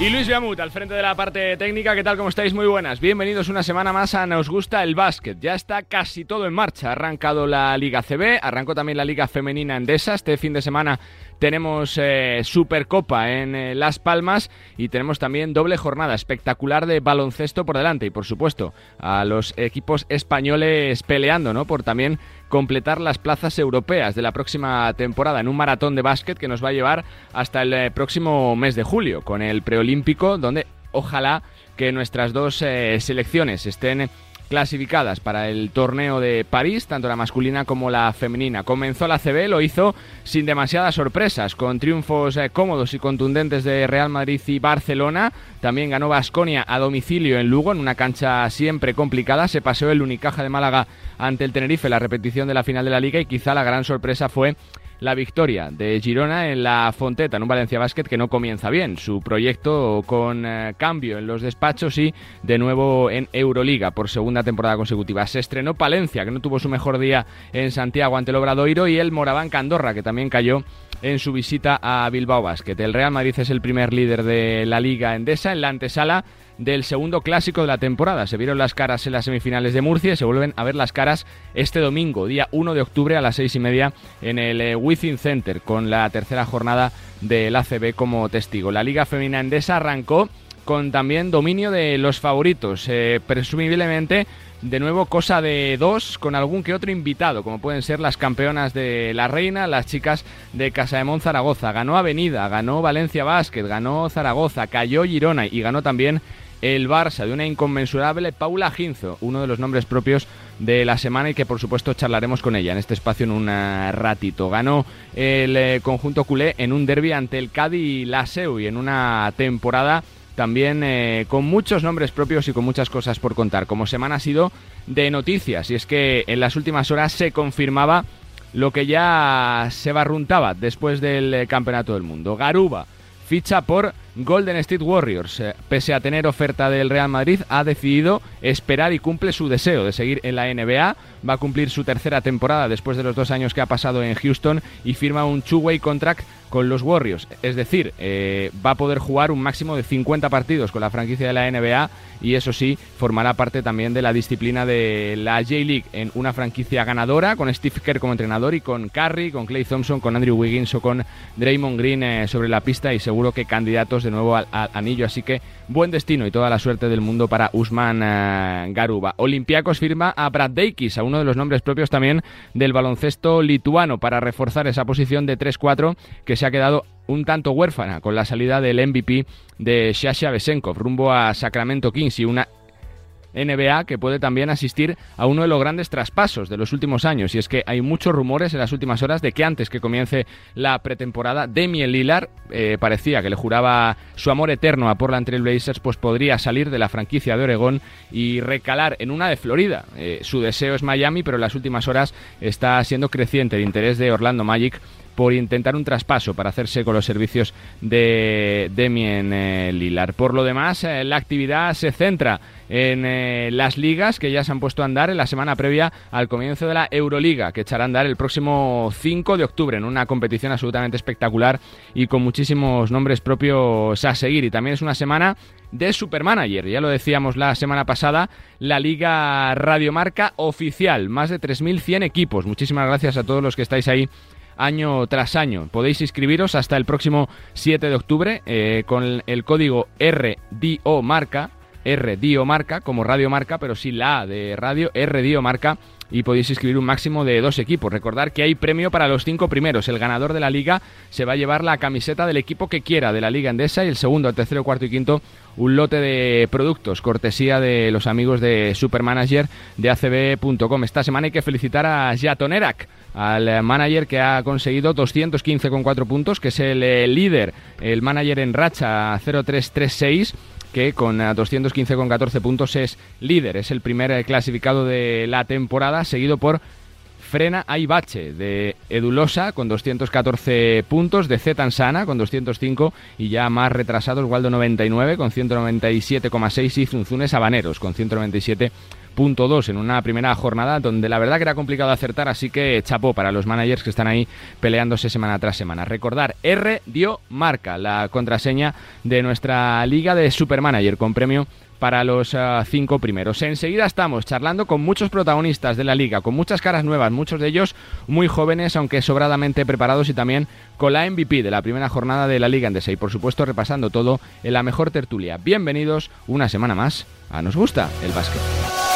Y Luis Biamut, al frente de la parte técnica, ¿qué tal? ¿Cómo estáis? Muy buenas. Bienvenidos una semana más a Nos Gusta el Básquet. Ya está casi todo en marcha. Ha arrancado la Liga CB, arrancó también la Liga Femenina Endesa. Este fin de semana tenemos eh, Supercopa en eh, Las Palmas y tenemos también doble jornada espectacular de baloncesto por delante. Y por supuesto, a los equipos españoles peleando, ¿no? Por también completar las plazas europeas de la próxima temporada en un maratón de básquet que nos va a llevar hasta el eh, próximo mes de julio con el preolímpico donde ojalá que nuestras dos eh, selecciones estén clasificadas para el torneo de París, tanto la masculina como la femenina. Comenzó la CB, lo hizo sin demasiadas sorpresas, con triunfos eh, cómodos y contundentes de Real Madrid y Barcelona. También ganó Basconia a domicilio en Lugo, en una cancha siempre complicada. Se paseó el Unicaja de Málaga ante el Tenerife, la repetición de la final de la liga, y quizá la gran sorpresa fue la victoria de Girona en la Fonteta, en un Valencia Basket que no comienza bien. Su proyecto con eh, cambio en los despachos y de nuevo en Euroliga por segunda temporada consecutiva. Se estrenó Palencia, que no tuvo su mejor día en Santiago ante el Obradoiro, y el Moraván Candorra, que también cayó en su visita a Bilbao Basket. El Real Madrid es el primer líder de la Liga Endesa en la antesala del segundo clásico de la temporada. Se vieron las caras en las semifinales de Murcia y se vuelven a ver las caras este domingo, día 1 de octubre a las seis y media en el eh, Within Center, con la tercera jornada del ACB como testigo. La Liga Femenina Endesa arrancó con también dominio de los favoritos, eh, presumiblemente de nuevo cosa de dos con algún que otro invitado, como pueden ser las campeonas de la Reina, las chicas de Casa de Mon Zaragoza. Ganó Avenida, ganó Valencia Basket, ganó Zaragoza, cayó Girona y ganó también el Barça de una inconmensurable Paula Ginzo, uno de los nombres propios de la semana y que por supuesto charlaremos con ella en este espacio en un eh, ratito. Ganó el eh, conjunto culé en un derby ante el Cádiz Laseu y en una temporada también eh, con muchos nombres propios y con muchas cosas por contar. Como semana ha sido de noticias y es que en las últimas horas se confirmaba lo que ya se barruntaba después del Campeonato del Mundo. Garuba ficha por Golden State Warriors. Eh, pese a tener oferta del Real Madrid, ha decidido esperar y cumple su deseo de seguir en la NBA. Va a cumplir su tercera temporada después de los dos años que ha pasado en Houston y firma un two-way contract con los Warriors. Es decir, eh, va a poder jugar un máximo de 50 partidos con la franquicia de la NBA y eso sí, formará parte también de la disciplina de la J-League en una franquicia ganadora, con Steve Kerr como entrenador y con Curry, con Clay Thompson, con Andrew Wiggins o con Draymond Green eh, sobre la pista y seguro que candidatos de nuevo al, anillo. Así que buen destino y toda la suerte del mundo para Usman eh, Garuba. Olympiacos firma a Brad Deikis, a uno de los nombres propios también del baloncesto lituano, para reforzar esa posición de 3-4 que se ha quedado un tanto huérfana con la salida del MVP de Shasha Besenkov rumbo a Sacramento Kings y una NBA que puede también asistir a uno de los grandes traspasos de los últimos años. Y es que hay muchos rumores en las últimas horas de que antes que comience la pretemporada, Demian Lillard eh, parecía que le juraba su amor eterno a Portland Trail Blazers, pues podría salir de la franquicia de Oregón y recalar en una de Florida. Eh, su deseo es Miami, pero en las últimas horas está siendo creciente el interés de Orlando Magic por intentar un traspaso para hacerse con los servicios de Demien eh, Lilar. Por lo demás, eh, la actividad se centra en eh, las ligas que ya se han puesto a andar en la semana previa al comienzo de la Euroliga, que echará a andar el próximo 5 de octubre en una competición absolutamente espectacular y con muchísimos nombres propios a seguir. Y también es una semana de Supermanager. Ya lo decíamos la semana pasada, la Liga Radiomarca oficial, más de 3.100 equipos. Muchísimas gracias a todos los que estáis ahí año tras año. Podéis inscribiros hasta el próximo 7 de octubre eh, con el código RDO Marca, RDO Marca, como Radio Marca, pero sin la A de radio, RDO Marca y podéis inscribir un máximo de dos equipos. Recordar que hay premio para los cinco primeros. El ganador de la liga se va a llevar la camiseta del equipo que quiera de la liga endesa y el segundo, el tercero, cuarto y quinto un lote de productos, cortesía de los amigos de Supermanager de ACB.com. Esta semana hay que felicitar a Jatonerak, al manager que ha conseguido 215,4 puntos, que es el eh, líder, el manager en racha 0336 que con 215,14 eh, puntos es líder, es el primer eh, clasificado de la temporada, seguido por Frena Aibache de Edulosa con 214 puntos, de Zetansana con 205 y ya más retrasados Waldo 99 con 197,6 y Zunzunes Habaneros con 197 punto 2 en una primera jornada donde la verdad que era complicado acertar, así que chapó para los managers que están ahí peleándose semana tras semana. Recordar, R dio marca la contraseña de nuestra liga de Supermanager con premio para los ah, cinco primeros. Enseguida estamos charlando con muchos protagonistas de la liga, con muchas caras nuevas, muchos de ellos muy jóvenes, aunque sobradamente preparados y también con la MVP de la primera jornada de la Liga Endesa y por supuesto repasando todo en la mejor tertulia. Bienvenidos una semana más a Nos Gusta el Básquet.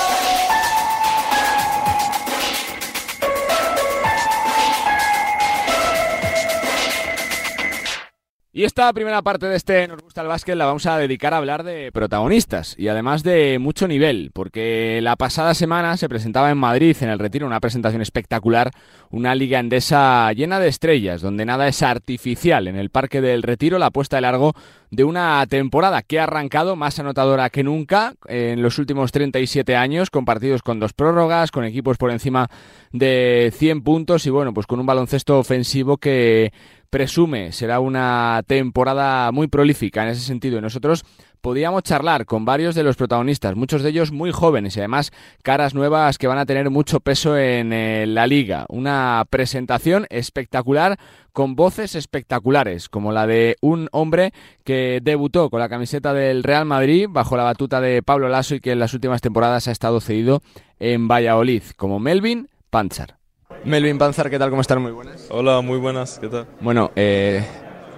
Y esta primera parte de este Nos gusta el básquet la vamos a dedicar a hablar de protagonistas y además de mucho nivel, porque la pasada semana se presentaba en Madrid en el Retiro una presentación espectacular, una liga endesa llena de estrellas, donde nada es artificial. En el Parque del Retiro la puesta de largo de una temporada que ha arrancado más anotadora que nunca en los últimos 37 años, con partidos con dos prórrogas, con equipos por encima de 100 puntos y bueno, pues con un baloncesto ofensivo que presume será una temporada muy prolífica en ese sentido y nosotros podíamos charlar con varios de los protagonistas, muchos de ellos muy jóvenes y además caras nuevas que van a tener mucho peso en eh, la liga. Una presentación espectacular con voces espectaculares, como la de un hombre que debutó con la camiseta del Real Madrid bajo la batuta de Pablo Lasso y que en las últimas temporadas ha estado cedido en Valladolid, como Melvin Panchar. Melvin Panzar, ¿qué tal? ¿Cómo están? Muy buenas. Hola, muy buenas, ¿qué tal? Bueno, eh,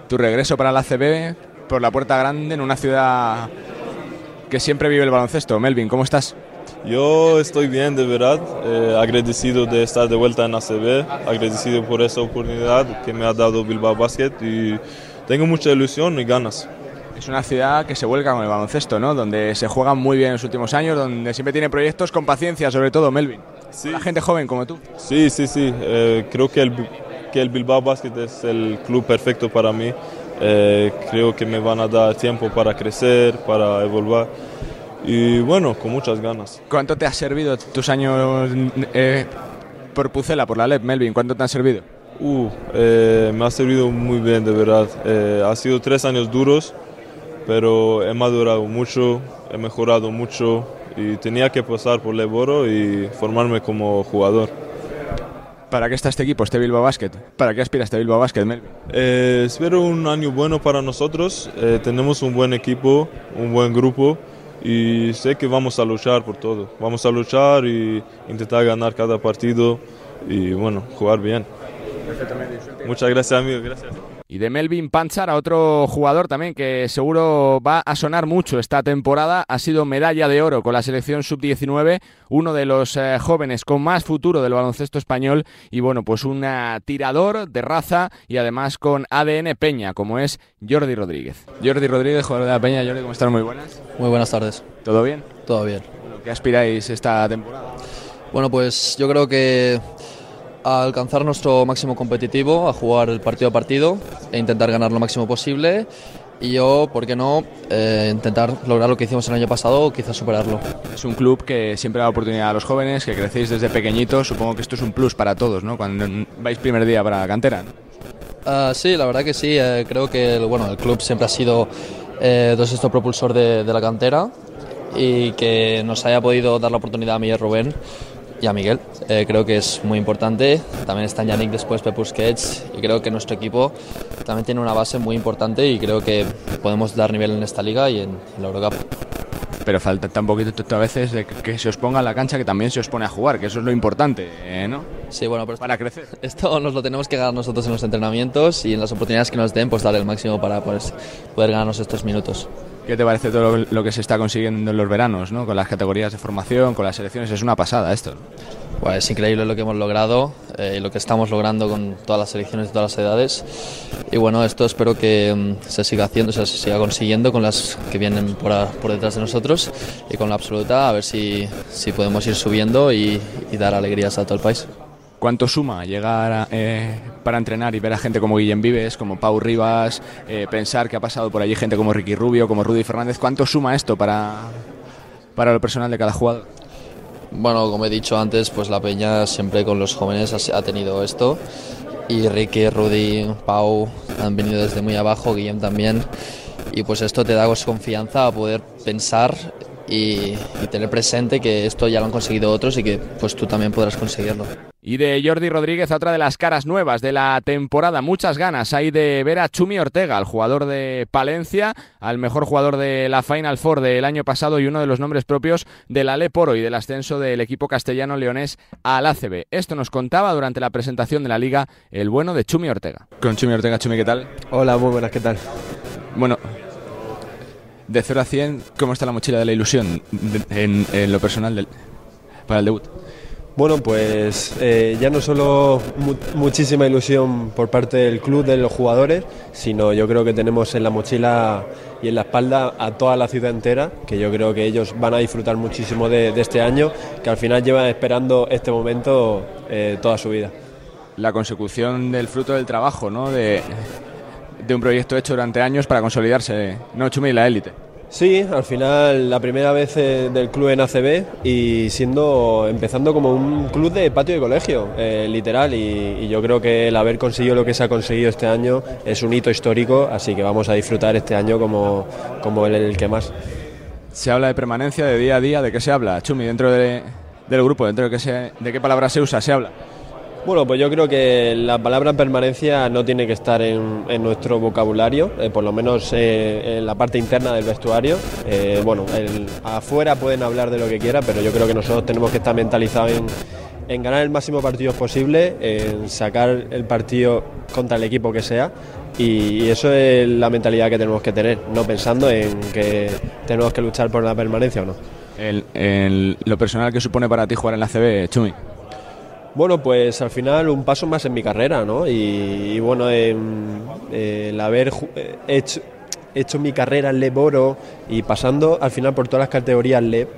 tu regreso para la CB por la puerta grande en una ciudad que siempre vive el baloncesto. Melvin, ¿cómo estás? Yo estoy bien, de verdad. Eh, agradecido de estar de vuelta en ACB, agradecido por esa oportunidad que me ha dado Bilbao Basket y tengo mucha ilusión y ganas. Es una ciudad que se vuelca con el baloncesto, ¿no? Donde se juega muy bien en los últimos años, donde siempre tiene proyectos con paciencia, sobre todo, Melvin. Sí. La gente joven como tú. Sí, sí, sí. Eh, creo que el, que el Bilbao Basket es el club perfecto para mí. Eh, creo que me van a dar tiempo para crecer, para evolucionar. Y bueno, con muchas ganas. ¿Cuánto te ha servido tus años eh, por Pucela, por la LEP, Melvin? ¿Cuánto te han servido? Uh, eh, me ha servido muy bien, de verdad. Eh, ha sido tres años duros, pero he madurado mucho, he mejorado mucho y tenía que pasar por Leboro y formarme como jugador. ¿Para qué está este equipo, este Bilbao Basket? ¿Para qué aspira este Bilbao Basket, Melvin? Eh, espero un año bueno para nosotros. Eh, tenemos un buen equipo, un buen grupo y sé que vamos a luchar por todo. Vamos a luchar y intentar ganar cada partido y bueno, jugar bien. Muchas gracias, amigo. Gracias. Y de Melvin Panchar a otro jugador también que seguro va a sonar mucho esta temporada. Ha sido medalla de oro con la selección sub-19, uno de los eh, jóvenes con más futuro del baloncesto español. Y bueno, pues un tirador de raza y además con ADN Peña, como es Jordi Rodríguez. Jordi Rodríguez, jugador de la Peña. Jordi, ¿cómo están? Muy buenas. Muy buenas tardes. ¿Todo bien? Todo bien. ¿Qué aspiráis esta temporada? Bueno, pues yo creo que a alcanzar nuestro máximo competitivo, a jugar el partido a partido e intentar ganar lo máximo posible. Y yo, ¿por qué no? Eh, intentar lograr lo que hicimos el año pasado o quizás superarlo. Es un club que siempre da oportunidad a los jóvenes, que crecéis desde pequeñitos. Supongo que esto es un plus para todos, ¿no? Cuando vais primer día para la cantera. Uh, sí, la verdad que sí. Eh, creo que el, bueno, el club siempre ha sido eh, esto propulsor de, de, la cantera y que nos haya podido dar la oportunidad a mí y a Rubén y a Miguel. Eh, creo que es muy importante. También está Yannick después, Pep Busquets. Y creo que nuestro equipo también tiene una base muy importante y creo que podemos dar nivel en esta liga y en, en la Eurocup. Pero falta un poquito a veces de que, se os ponga en la cancha, que también se os pone a jugar, que eso es lo importante, eh, ¿no? Sí, bueno, pero para crecer. Esto nos lo tenemos que ganar nosotros en los entrenamientos y en las oportunidades que nos den, pues dar el máximo para pues, poder ganarnos estos minutos. ¿Qué te parece todo lo, que se está consiguiendo en los veranos, ¿no? con las categorías de formación, con las selecciones? Es una pasada esto. Pues es increíble lo que hemos logrado eh, y lo que estamos logrando con todas las selecciones de todas las edades. Y bueno, esto espero que um, se siga haciendo, se siga consiguiendo con las que vienen por, detrás de nosotros y con la absoluta, a ver si, si podemos ir subiendo y dar alegrías a todo el país. ¿Cuánto suma llegar eh, para entrenar y ver a gente como Guillem Vives, como Pau Rivas, eh, pensar que ha pasado por allí gente como Ricky Rubio, como Rudy Fernández? ¿Cuánto suma esto para, para lo personal de cada jugador? Bueno, como he dicho antes, pues la Peña siempre con los jóvenes ha, tenido esto. Y Ricky, Rudy, Pau han venido desde muy abajo, Guillem también. Y pues esto te da confianza a poder pensar y, y tener presente que esto ya lo han conseguido otros y que pues tú también podrás conseguirlo. Y de Jordi Rodríguez, otra de las caras nuevas de la temporada. Muchas ganas hay de ver a Chumi Ortega, el jugador de Palencia, al mejor jugador de la Final Four del año pasado y uno de los nombres propios del Aleporo y del ascenso del equipo castellano leonés al ACB. Esto nos contaba durante la presentación de la liga el bueno de Chumi Ortega. Con Chumi Ortega, Chumi, ¿qué tal? Hola, muy buenas, ¿qué tal? Bueno, de 0 a 100, ¿cómo está la mochila de la ilusión en, en lo personal del, para el debut? Bueno, pues eh, ya no solo mu muchísima ilusión por parte del club, de los jugadores, sino yo creo que tenemos en la mochila y en la espalda a toda la ciudad entera, que yo creo que ellos van a disfrutar muchísimo de, este año, que al final llevan esperando este momento eh, toda su vida. La consecución del fruto del trabajo, ¿no? De, de un proyecto hecho durante años para consolidarse, ¿no, Chumi, la élite? Sí, al final la primera vez eh, del club en ACB y siendo empezando como un club de patio de colegio, eh, literal, y, yo creo que el haber conseguido lo que se ha conseguido este año es un hito histórico, así que vamos a disfrutar este año como, como el, que más. Se habla de permanencia, de día a día, ¿de qué se habla, Chumi, dentro de, del grupo, dentro de qué, se, de qué palabra se usa, se habla? Bueno, pues yo creo que la palabra permanencia no tiene que estar en, nuestro vocabulario, eh, por lo menos eh, en la parte interna del vestuario. Eh, bueno, afuera pueden hablar de lo que quieran, pero yo creo que nosotros tenemos que estar mentalizados en, ganar el máximo partidos posible, en sacar el partido contra el equipo que sea. Y, eso es la mentalidad que tenemos que tener, no pensando en que tenemos que luchar por la permanencia o no. Lo personal que supone para ti jugar en la CB, Chumi. Bueno, pues al final un paso más en mi carrera, ¿no? Y, bueno, eh, el haber hecho, hecho, mi carrera en Leboro y pasando al final por todas las categorías LEB,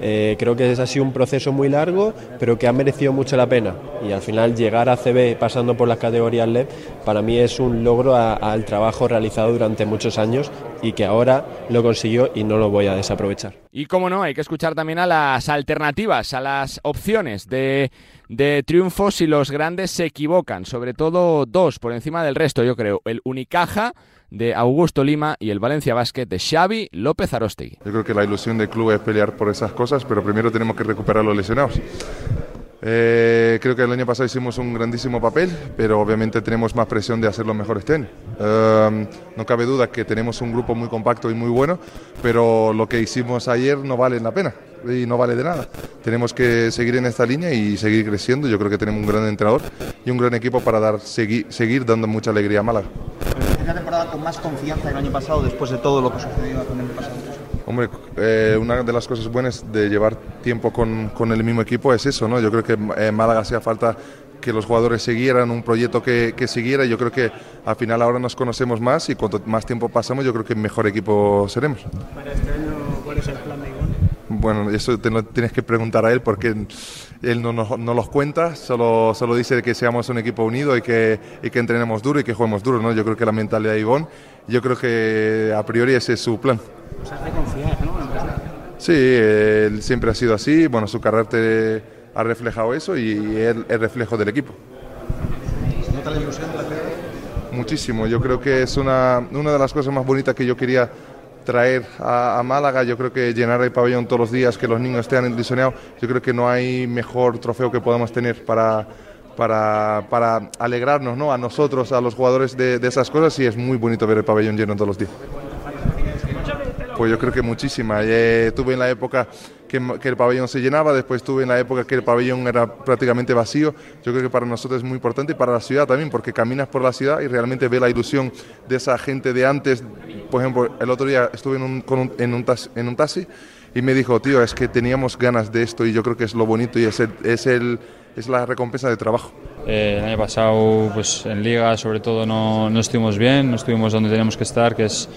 eh, creo que ha sido un proceso muy largo, pero que ha merecido mucho la pena. Y al final llegar a CB pasando por las categorías LEB, para mí es un logro al trabajo realizado durante muchos años y que ahora lo consiguió y no lo voy a desaprovechar. Y como no, hay que escuchar también a las alternativas, a las opciones de, de triunfo si los grandes se equivocan, sobre todo dos por encima del resto, yo creo. El Unicaja de Augusto Lima y el Valencia Basket de Xavi López Arostegui. Yo creo que la ilusión del club es pelear por esas cosas, pero primero tenemos que recuperar los lesionados. Eh, creo que el año pasado hicimos un grandísimo papel, pero obviamente tenemos más presión de hacerlo mejor este año. Um, no cabe duda que tenemos un grupo muy compacto y muy bueno, pero lo que hicimos ayer no vale la pena y no vale de nada. Tenemos que seguir en esta línea y seguir creciendo. Yo creo que tenemos un gran entrenador y un gran equipo para dar, seguir, seguir dando mucha alegría a Málaga. ¿Es la temporada con más confianza del año pasado después de todo lo que sucedió el año pasado? Hombre, eh, una de las cosas buenas de llevar tiempo con, con, el mismo equipo es eso, ¿no? Yo creo que en Málaga hacía falta que los jugadores siguieran un proyecto que, que, siguiera. Yo creo que al final ahora nos conocemos más y cuanto más tiempo pasamos, yo creo que mejor equipo seremos. Para este año, ¿cuál es el plan? Bueno, eso te lo tienes que preguntar a él porque él no, no, no, los cuenta, solo, solo dice que seamos un equipo unido y que, y que entrenemos duro y que juguemos duro. ¿no? Yo creo que la mentalidad de Ivón, yo creo que a priori ese es su plan. O sea, de confiar, ¿no? Sí, él siempre ha sido así, bueno, su carácter ha reflejado eso y es reflejo del equipo. ¿Se nota la ilusión de la? Muchísimo, yo creo que es una, una de las cosas más bonitas que yo quería traer a, Málaga. Yo creo que llenar el pabellón todos los días, que los niños estén ilusionados, yo creo que no hay mejor trofeo que podamos tener para, para, para alegrarnos ¿no? a nosotros, a los jugadores de, de, esas cosas y es muy bonito ver el pabellón lleno todos los días. Pues yo creo que muchísima. Eh, tuve en la época que, que, el pabellón se llenaba, después tuve en la época que el pabellón era prácticamente vacío. Yo creo que para nosotros es muy importante y para la ciudad también, porque caminas por la ciudad y realmente ves la ilusión de esa gente de antes. Por ejemplo, el otro día estuve en un, un, en un, taxi, en un taxi y me dijo, tío, es que teníamos ganas de esto y yo creo que es lo bonito y es, el, es, el, es la recompensa de trabajo. Eh, el año pasado, pues en Liga, sobre todo, no, no estuvimos bien, no estuvimos donde teníamos que estar, que es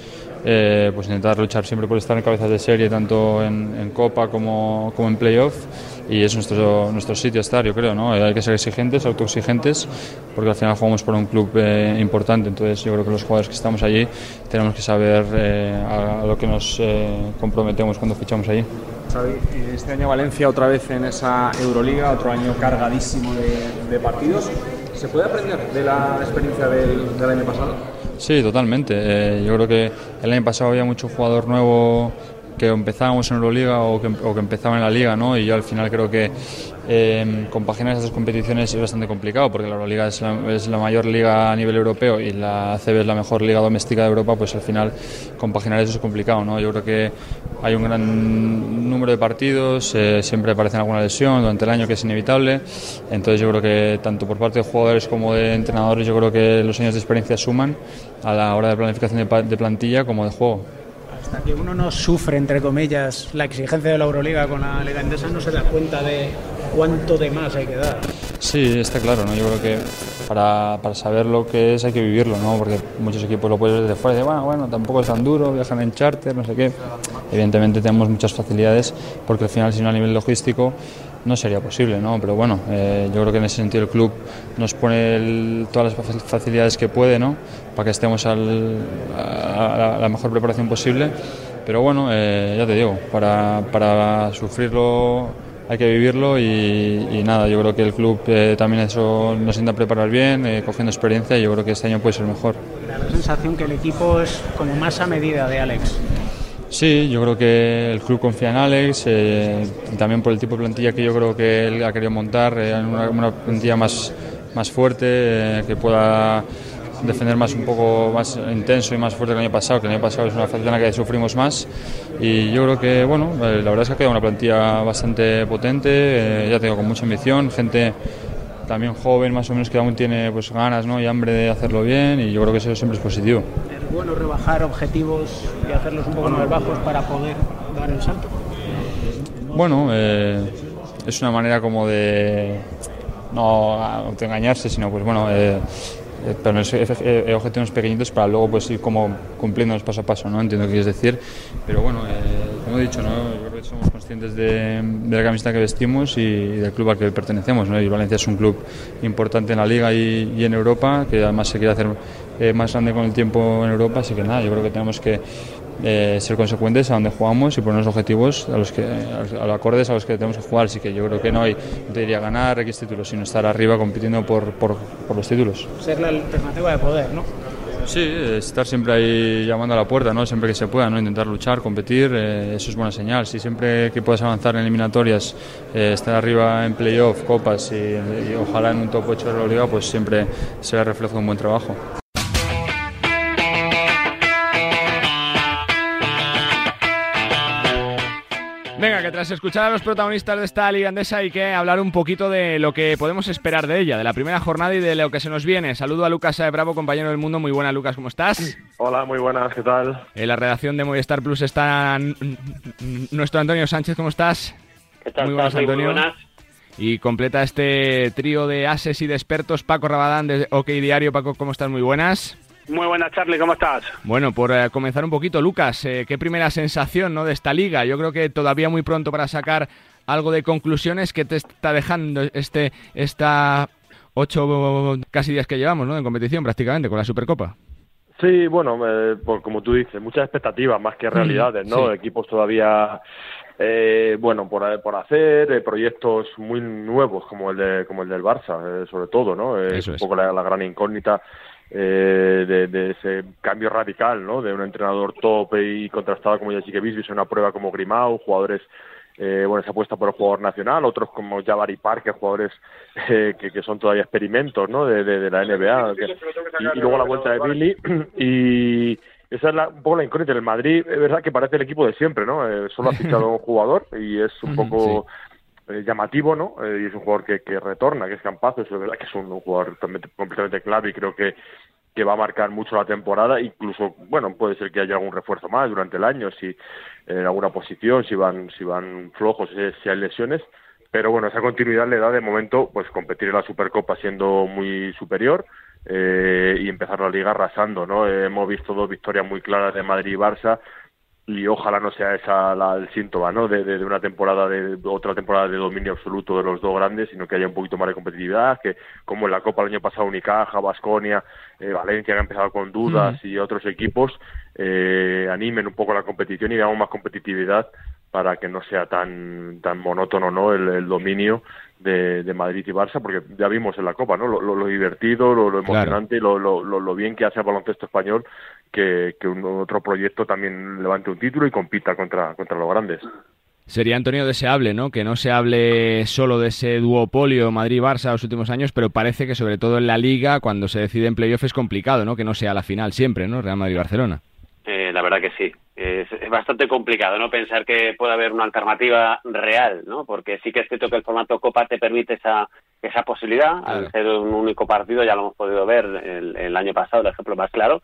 eh, pues intentar luchar siempre por estar en cabezas de serie, tanto en, en Copa como, como en Playoff. Y es nuestro, nuestro sitio estar, yo creo. ¿no? Hay que ser exigentes, autoexigentes, porque al final jugamos por un club eh, importante. Entonces, yo creo que los jugadores que estamos allí tenemos que saber eh, a, a, lo que nos eh, comprometemos cuando fichamos allí. Xavi, este año Valencia otra vez en esa Euroliga, otro año cargadísimo de, de partidos. ¿Se puede aprender de la experiencia del, del año pasado? Sí, totalmente. Eh, yo creo que el año pasado había mucho jugador nuevo que empezábamos en Euroliga o que, o que empezaban en la Liga, ¿no? Y yo al final creo que eh, compaginar esas dos competiciones es bastante complicado porque la Euroliga es la, es la mayor liga a nivel europeo y la ACB es la mejor liga doméstica de Europa, pues al final compaginar eso es complicado, ¿no? Yo creo que hay un gran número de partidos, eh, siempre aparece alguna lesión durante el año que es inevitable, entonces yo creo que tanto por parte de jugadores como de entrenadores, yo creo que los años de experiencia suman a la hora de planificación de plantilla como de juego. Hasta que uno no sufre, entre comillas, la exigencia de la Euroliga con la Liga Endesa, no se da cuenta de cuánto de más hay que dar. Sí, está claro, ¿no? Yo creo que para, para saber lo que es hay que vivirlo, ¿no? Porque muchos equipos lo pueden ver desde fuera y dicen, bueno, bueno, tampoco es tan duro, viajan en charter, no sé qué. Evidentemente tenemos muchas facilidades porque al final, si no a nivel logístico, no sería posible, ¿no? Pero bueno, eh, yo creo que en ese sentido el club nos pone el- todas las fac- facilidades que puede, ¿no? Para que estemos al- a, a la, mejor preparación posible. Pero bueno, eh, ya te digo, para, para sufrirlo hay que vivirlo y, y nada, yo creo que el club eh, también eso nos intenta preparar bien, eh, cogiendo experiencia y yo creo que este año puede ser mejor. La sensación que el equipo es como más a medida de Alex. Sí, yo creo que el club confía en Alex, eh, también por el tipo de plantilla que yo creo que él ha querido montar, eh, una, una plantilla más, más fuerte, eh, que pueda defender más un poco más intenso y más fuerte que el año pasado, que el año pasado es una faceta en la que sufrimos más. Y yo creo que bueno, eh, la verdad es que ha quedado una plantilla bastante potente, eh, ya tengo con mucha ambición, gente también joven más o menos que aún tiene pues ganas ¿no? y hambre de hacerlo bien y yo creo que eso siempre es positivo. Es bueno rebajar objetivos y hacerlos un poco más bajos para poder dar el salto. Bueno, eh, es una manera como de no autoengañarse, sino pues bueno, eh, ponerse efe- eh, objetivos pequeñitos para luego pues ir como cumpliéndolos paso a paso, ¿no? Entiendo qué quieres decir, pero bueno, eh, como he dicho, ¿no? Yo creo que somos conscientes de, de la camiseta que vestimos y, del club al que pertenecemos, ¿no? Y Valencia es un club importante en la Liga y, y en Europa, que además se quiere hacer eh, más grande con el tiempo en Europa, así que nada, yo creo que tenemos que eh, ser consecuentes a donde jugamos y ponernos objetivos a los que a los- acordes a los que tenemos que jugar. Así que yo creo que no hay, no te diría ganar X títulos, sino estar arriba compitiendo por, por, por los títulos. Ser la alternativa de poder, ¿no? Sí, estar siempre ahí llamando a la puerta, ¿no? Siempre que se pueda, ¿no? Intentar luchar, competir, eh, eso es buena señal. Si siempre que puedas avanzar en eliminatorias, eh, estar arriba en playoff, copas y, y ojalá en un top 8 de la liga, pues siempre será reflejo de un buen trabajo. Que tras escuchar a los protagonistas de esta liga andesa hay que hablar un poquito de lo que podemos esperar de ella, de la primera jornada y de lo que se nos viene. Saludo a Lucas Bravo, compañero del mundo. Muy buena, Lucas, ¿cómo estás? Hola, muy buenas, ¿qué tal? En la redacción de Movistar Plus está nuestro Antonio Sánchez, ¿cómo estás? ¿Qué tal Muy buenas, estás? Muy Antonio. buenas. Y completa este trío de ases y de expertos, Paco Rabadán de OK Diario. Paco, ¿cómo estás? Muy buenas. Muy buenas, Charlie, ¿cómo estás? Bueno, por eh, comenzar un poquito, Lucas, eh, ¿qué primera sensación ¿no? de esta liga? Yo creo que todavía muy pronto para sacar algo de conclusiones que te está dejando este esta ocho casi días que llevamos ¿no? en competición prácticamente con la Supercopa. Sí, bueno, eh, pues como tú dices, muchas expectativas más que realidades, ¿no? sí. Equipos todavía, eh, bueno, por, por hacer, eh, proyectos muy nuevos como el de como el del Barça, eh, sobre todo, ¿no? Eh, Eso un es. poco la, la gran incógnita eh, de, de ese cambio radical, ¿no? De un entrenador top y contrastado como Jessica Bisbis, una prueba como Grimau, jugadores eh, bueno, se apuesta por el jugador nacional, otros como Jabari Parker, jugadores eh, que, que son todavía experimentos ¿no? de, de, de la NBA. que- y, y luego la vuelta de Billy. Y esa es la, un poco la incógnita. El Madrid, es verdad que parece el equipo de siempre, ¿no? Eh, solo ha fichado un jugador y es un poco eh, llamativo, ¿no? Eh, y es un jugador que, que retorna, que es Campazo, es verdad que es un, un jugador completamente clave y creo que que va a marcar mucho la temporada, incluso, bueno, puede ser que haya algún refuerzo más durante el año, si en alguna posición, si van, si van flojos, si, si hay lesiones, pero bueno, esa continuidad le da de momento, pues competir en la Supercopa siendo muy superior eh, y empezar la liga arrasando, ¿no? Eh, hemos visto dos victorias muy claras de Madrid y Barça y ojalá no sea esa la, el síntoma, ¿no? De, de, de una temporada de otra temporada de dominio absoluto de los dos grandes, sino que haya un poquito más de competitividad, que como en la Copa el año pasado Unicaja, Basconia, Valencia que ha empezado con dudas y otros equipos eh, animen un poco la competición y veamos más competitividad para que no sea tan tan monótono no el, dominio de, de, Madrid y Barça porque ya vimos en la Copa no lo, lo, divertido lo, lo emocionante y lo, lo, bien que hace el baloncesto español que, que un otro proyecto también levante un título y compita contra contra los grandes Sería, Antonio, deseable, ¿no? Que no se hable solo de ese duopolio Madrid-Barça los últimos años, pero parece que sobre todo en la Liga, cuando se decide en playoff, es complicado, ¿no? Que no sea la final siempre, ¿no? Real Madrid-Barcelona. Eh, la verdad que sí. Es, bastante complicado, ¿no? Pensar que puede haber una alternativa real, ¿no? Porque sí que es cierto que el formato Copa te permite esa, esa posibilidad. Al ser un único partido, ya lo hemos podido ver el, el año pasado, el ejemplo más claro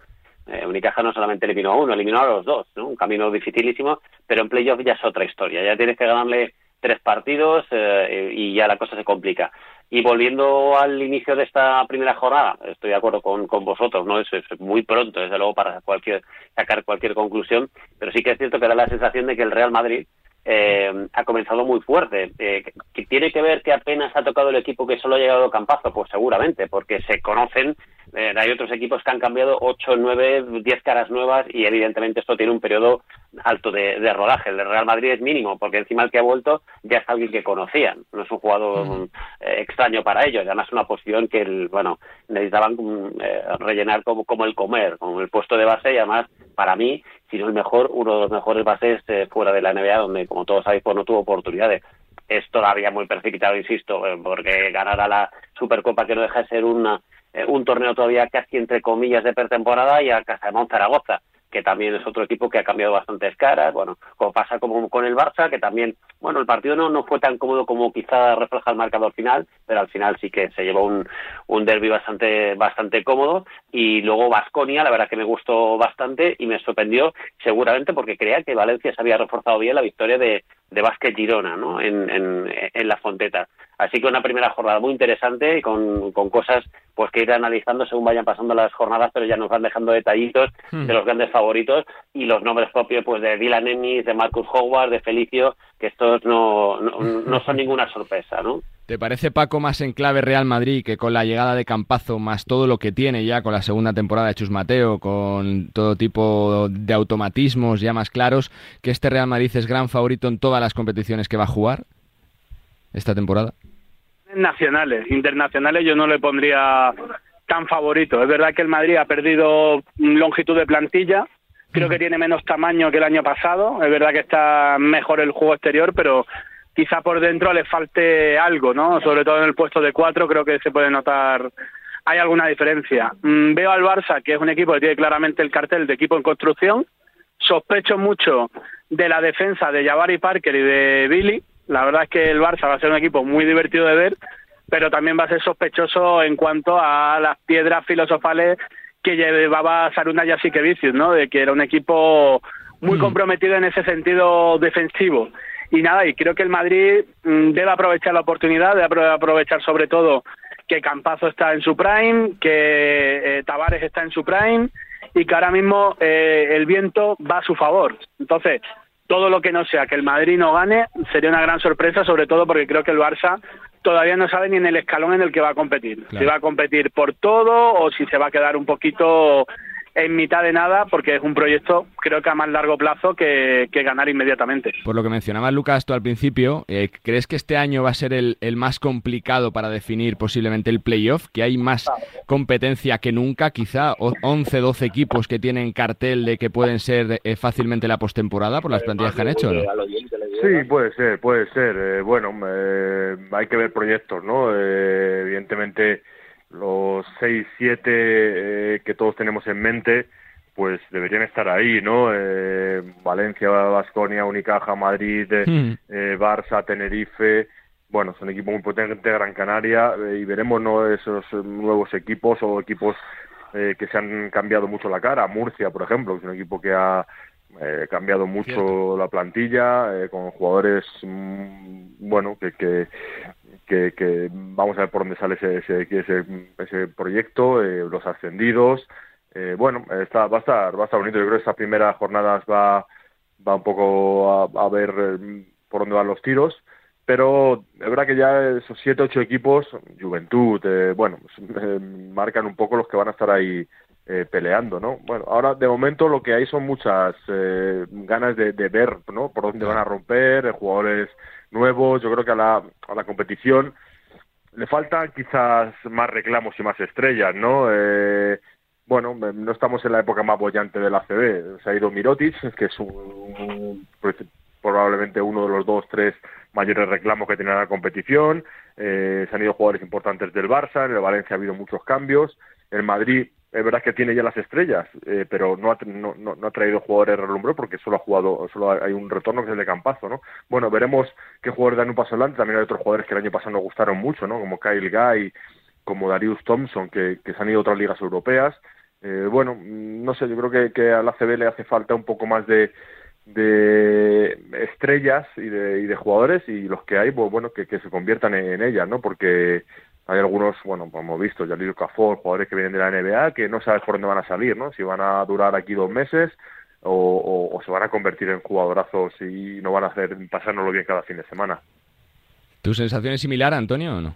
eh, Unicaja no solamente eliminó a uno, eliminó a los dos, ¿no? Un camino dificilísimo, pero en playoff ya es otra historia. Ya tienes que ganarle tres partidos eh, y ya la cosa se complica. Y volviendo al inicio de esta primera jornada, estoy de acuerdo con, con vosotros, ¿no? Es, es, muy pronto, desde luego, para cualquier, sacar cualquier conclusión, pero sí que es cierto que da la sensación de que el Real Madrid eh, ha comenzado muy fuerte. Eh, ¿Tiene que ver que apenas ha tocado el equipo que solo ha llegado campazo? Pues seguramente, porque se conocen eh, hay otros equipos que han cambiado 8, 9, 10 caras nuevas y evidentemente esto tiene un periodo alto de, rodaje. El de Real Madrid es mínimo porque encima el que ha vuelto ya es alguien que conocían. No es un jugador eh, extraño para ellos. Además es una posición que, el, bueno, necesitaban eh, rellenar como, como el comer, como el puesto de base y además para mí, si no el mejor, uno de los mejores bases fuera de la NBA donde como todos sabéis pues no tuvo oportunidades. Es todavía muy precipitado, insisto, porque ganar la Supercopa que no deja de ser una eh, un torneo todavía casi entre comillas de pretemporada y a Casamón Zaragoza que también es otro equipo que ha cambiado bastantes caras, bueno, como pasa como con el Barça, que también, bueno, el partido no, no fue tan cómodo como quizá refleja el marcador final, pero al final sí que se llevó un, un derby bastante, bastante cómodo, y luego Vasconia, la verdad que me gustó bastante y me sorprendió seguramente porque creía que Valencia se había reforzado bien la victoria de, de Vázquez Girona, ¿no? En, en, en la Fonteta. Así que una primera jornada muy interesante y con, con cosas pues que ir analizando según vayan pasando las jornadas, pero ya nos van dejando detallitos hmm. de los grandes favoritos y los nombres propios pues de Dylan Ennis, de Marcus Howard, de Felicio, que estos no, no, son ninguna sorpresa, ¿no? ¿Te parece, Paco, más en clave Real Madrid que con la llegada de Campazo, más todo lo que tiene ya con la segunda temporada de Chus Mateo, con todo tipo de automatismos ya más claros, que este Real Madrid es gran favorito en todas las competiciones que va a jugar esta temporada? nacionales. Internacionales yo no le pondría tan favorito. Es verdad que el Madrid ha perdido longitud de plantilla, creo que tiene menos tamaño que el año pasado, es verdad que está mejor el juego exterior, pero quizá por dentro le falte algo, ¿no? Sobre todo en el puesto de cuatro creo que se puede notar, hay alguna diferencia. Mm, veo al Barça, que es un equipo que tiene claramente el cartel de equipo en construcción, sospecho mucho de la defensa de Jabari Parker y de Billy, la verdad es que el Barça va a ser un equipo muy divertido de ver, pero también va a ser sospechoso en cuanto a las piedras filosofales que llevaba Saruna Jasikevicius, ¿no? De que era un equipo muy mm. comprometido en ese sentido defensivo. Y nada, y creo que el Madrid mm, debe aprovechar la oportunidad, debe aprovechar sobre todo que Campazo está en su prime, que eh, Tavares está en su prime y que ahora mismo eh, el viento va a su favor. Entonces, todo lo que no sea que el Madrid no gane sería una gran sorpresa, sobre todo porque creo que el Barça todavía no sabe ni en el escalón en el que va a competir. Si va a competir por todo o si se va a quedar un poquito en mitad de nada porque es un proyecto creo que a más largo plazo que, ganar inmediatamente. Por lo que mencionabas Lucas tú al principio, eh, ¿crees que este año va a ser el, más complicado para definir posiblemente el playoff? ¿Que hay más competencia que nunca? Quizá 11, 12 equipos que tienen cartel de que pueden ser eh, fácilmente la postemporada por las plantillas que han hecho. Sí, puede ser, puede ser. Eh, bueno, hay que ver proyectos, ¿no? evidentemente los seis, siete eh, que todos tenemos en mente, pues deberían estar ahí, ¿no? Eh, Valencia, Vasconia, Unicaja, Madrid, eh, hmm. eh, Barça, Tenerife, bueno, son equipos muy potentes, Gran Canaria, y veremos, ¿no? Esos nuevos equipos o equipos que se han cambiado mucho la cara. Murcia, por ejemplo, es un equipo que ha cambiado mucho la plantilla, con jugadores, mm, bueno, que, que que, vamos a ver por dónde sale ese, ese, ese, proyecto, eh, los ascendidos. Eh, bueno, está, va, a estar, va a estar bonito. Yo creo que estas primeras jornadas va, va un poco a, ver eh, por dónde van los tiros. Pero es verdad que ya esos siete, ocho equipos, Juventud, bueno, pues, marcan un poco los que van a estar ahí eh, peleando, ¿no? Bueno, ahora de momento lo que hay son muchas eh, ganas de, de, ver, ¿no? Por dónde van a romper, jugadores nuevos. Yo creo que a la, a la competición le faltan quizás más reclamos y más estrellas, ¿no? Eh, bueno, no estamos en la época más bollante del ACB. Se ha ido Mirotic, que es un, pues, probablemente uno de los dos, tres mayores reclamos que tiene la competición. Eh, se han ido jugadores importantes del Barça, en el Valencia ha habido muchos cambios. En Madrid es verdad que tiene ya las estrellas, eh, pero no ha, no, no, ha traído jugadores relumbró porque solo ha jugado, solo hay un retorno que es el de Campazo, ¿no? Bueno, veremos qué jugadores dan un paso adelante. También hay otros jugadores que el año pasado nos gustaron mucho, ¿no? Como Kyle Guy, como Darius Thompson, que, que se han ido a otras ligas europeas. Eh, bueno, no sé, yo creo que, que a la CB le hace falta un poco más de, de estrellas y de, y de jugadores y los que hay, pues bueno, que, que se conviertan en, en ellas, ¿no? Porque hay algunos, bueno, como hemos visto, Jalil Cafor, jugadores que vienen de la NBA, que no sabes por dónde van a salir, ¿no? Si van a durar aquí dos meses o, o, se van a convertir en jugadorazos y no van a hacer pasárnoslo bien cada fin de semana. ¿Tu sensación es similar, Antonio, o no?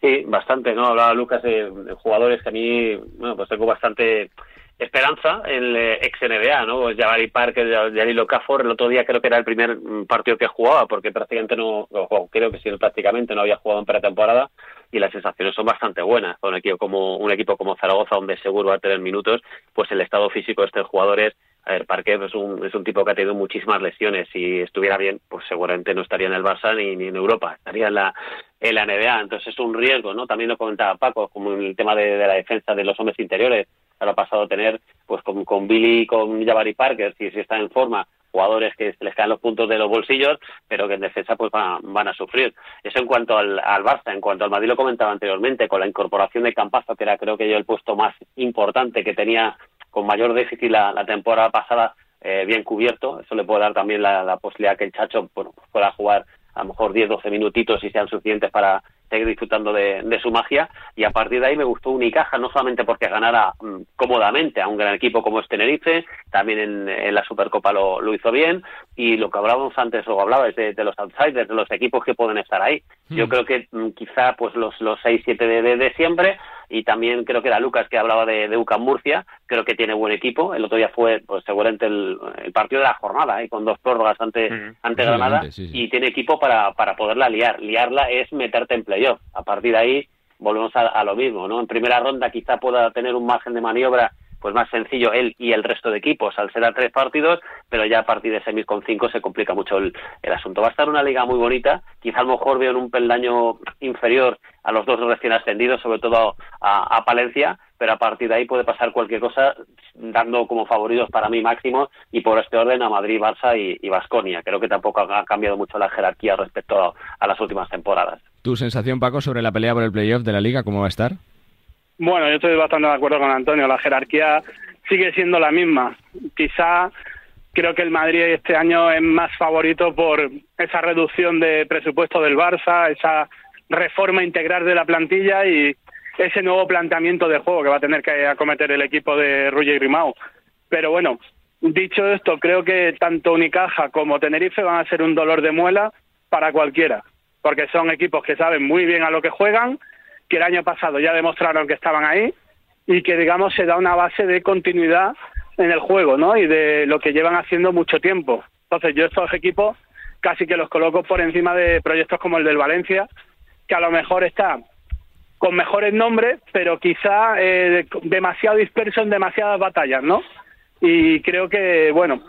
Sí, bastante, ¿no? Hablaba Lucas de, de jugadores que a mí, bueno, pues tengo bastante esperanza en el eh, ex NBA, ¿no? Pues Jabari Parker, Jalil Okafor, el otro día creo que era el primer mm, partido que jugaba, porque prácticamente no, creo que sí, prácticamente no había jugado en pretemporada, y las sensaciones son bastante buenas. Con un equipo como, un equipo como Zaragoza, donde seguro va a tener minutos, pues el estado físico de estos jugadores a ver, Parker es un, es un tipo que ha tenido muchísimas lesiones. Si estuviera bien, pues seguramente no estaría en el Barça ni, ni en Europa, estaría en la, en la NBA. Entonces es un riesgo, ¿no? También lo comentaba Paco, como en el tema de, de la defensa de los hombres interiores ahora ha pasado a tener pues con, con Billy y con Jabari Parker, si, si está en forma, jugadores que les caen los puntos de los bolsillos, pero que en defensa pues van, van a sufrir. Eso en cuanto al, al, Barça, en cuanto al Madrid lo comentaba anteriormente, con la incorporación de Campazo, que era creo que yo el puesto más importante que tenía con mayor déficit la, la temporada pasada, eh, bien cubierto, eso le puede dar también la, la posibilidad que el Chacho pues pueda jugar a lo mejor 10-12 minutitos y sean suficientes para seguir disfrutando de, de, su magia. Y a partir de ahí me gustó Unicaja no solamente porque ganara mmm, cómodamente a un gran equipo como es Tenerife también en, en la Supercopa lo, lo, hizo bien. Y lo que hablábamos antes o hablabas de, de, los outsiders de los equipos que pueden estar ahí. Mm. yo creo que mmm, quizá pues los los seis siete de, de, de siempre y también creo que era Lucas que hablaba de, de UCAM Murcia, creo que tiene buen equipo, el otro día fue pues seguramente el, el partido de la jornada, ¿eh? con dos prórrogas ante, mm, ante Granada, sí, sí. y tiene equipo para, para poderla liar, liarla es meterte en playoff, a partir de ahí volvemos a, a lo mismo, ¿no? En primera ronda quizá pueda tener un margen de maniobra pues más sencillo él y el resto de equipos al ser a tres partidos, pero ya a partir de semis con cinco se complica mucho el, el, asunto. Va a estar una liga muy bonita, quizá a lo mejor veo en un peldaño inferior a los dos recién ascendidos, sobre todo a, a Palencia, pero a partir de ahí puede pasar cualquier cosa, dando como favoritos para mí máximo y por este orden a Madrid, Barça y Vasconia. Creo que tampoco ha cambiado mucho la jerarquía respecto a, a las últimas temporadas. ¿Tu sensación, Paco, sobre la pelea por el playoff de la liga, cómo va a estar? Bueno, yo estoy bastante de acuerdo con Antonio. La jerarquía sigue siendo la misma. Quizá creo que el Madrid este año es más favorito por esa reducción de presupuesto del Barça, esa reforma integral de la plantilla y ese nuevo planteamiento de juego que va a tener que acometer el equipo de Ruger y Grimao. Pero bueno, dicho esto, creo que tanto Unicaja como Tenerife van a ser un dolor de muela para cualquiera, porque son equipos que saben muy bien a lo que juegan que el año pasado ya demostraron que estaban ahí y que, digamos, se da una base de continuidad en el juego, ¿no? Y de lo que llevan haciendo mucho tiempo. Entonces, yo estos equipos casi que los coloco por encima de proyectos como el del Valencia, que a lo mejor está con mejores nombres, pero quizá eh, demasiado disperso en demasiadas batallas, ¿no? Y creo que, bueno,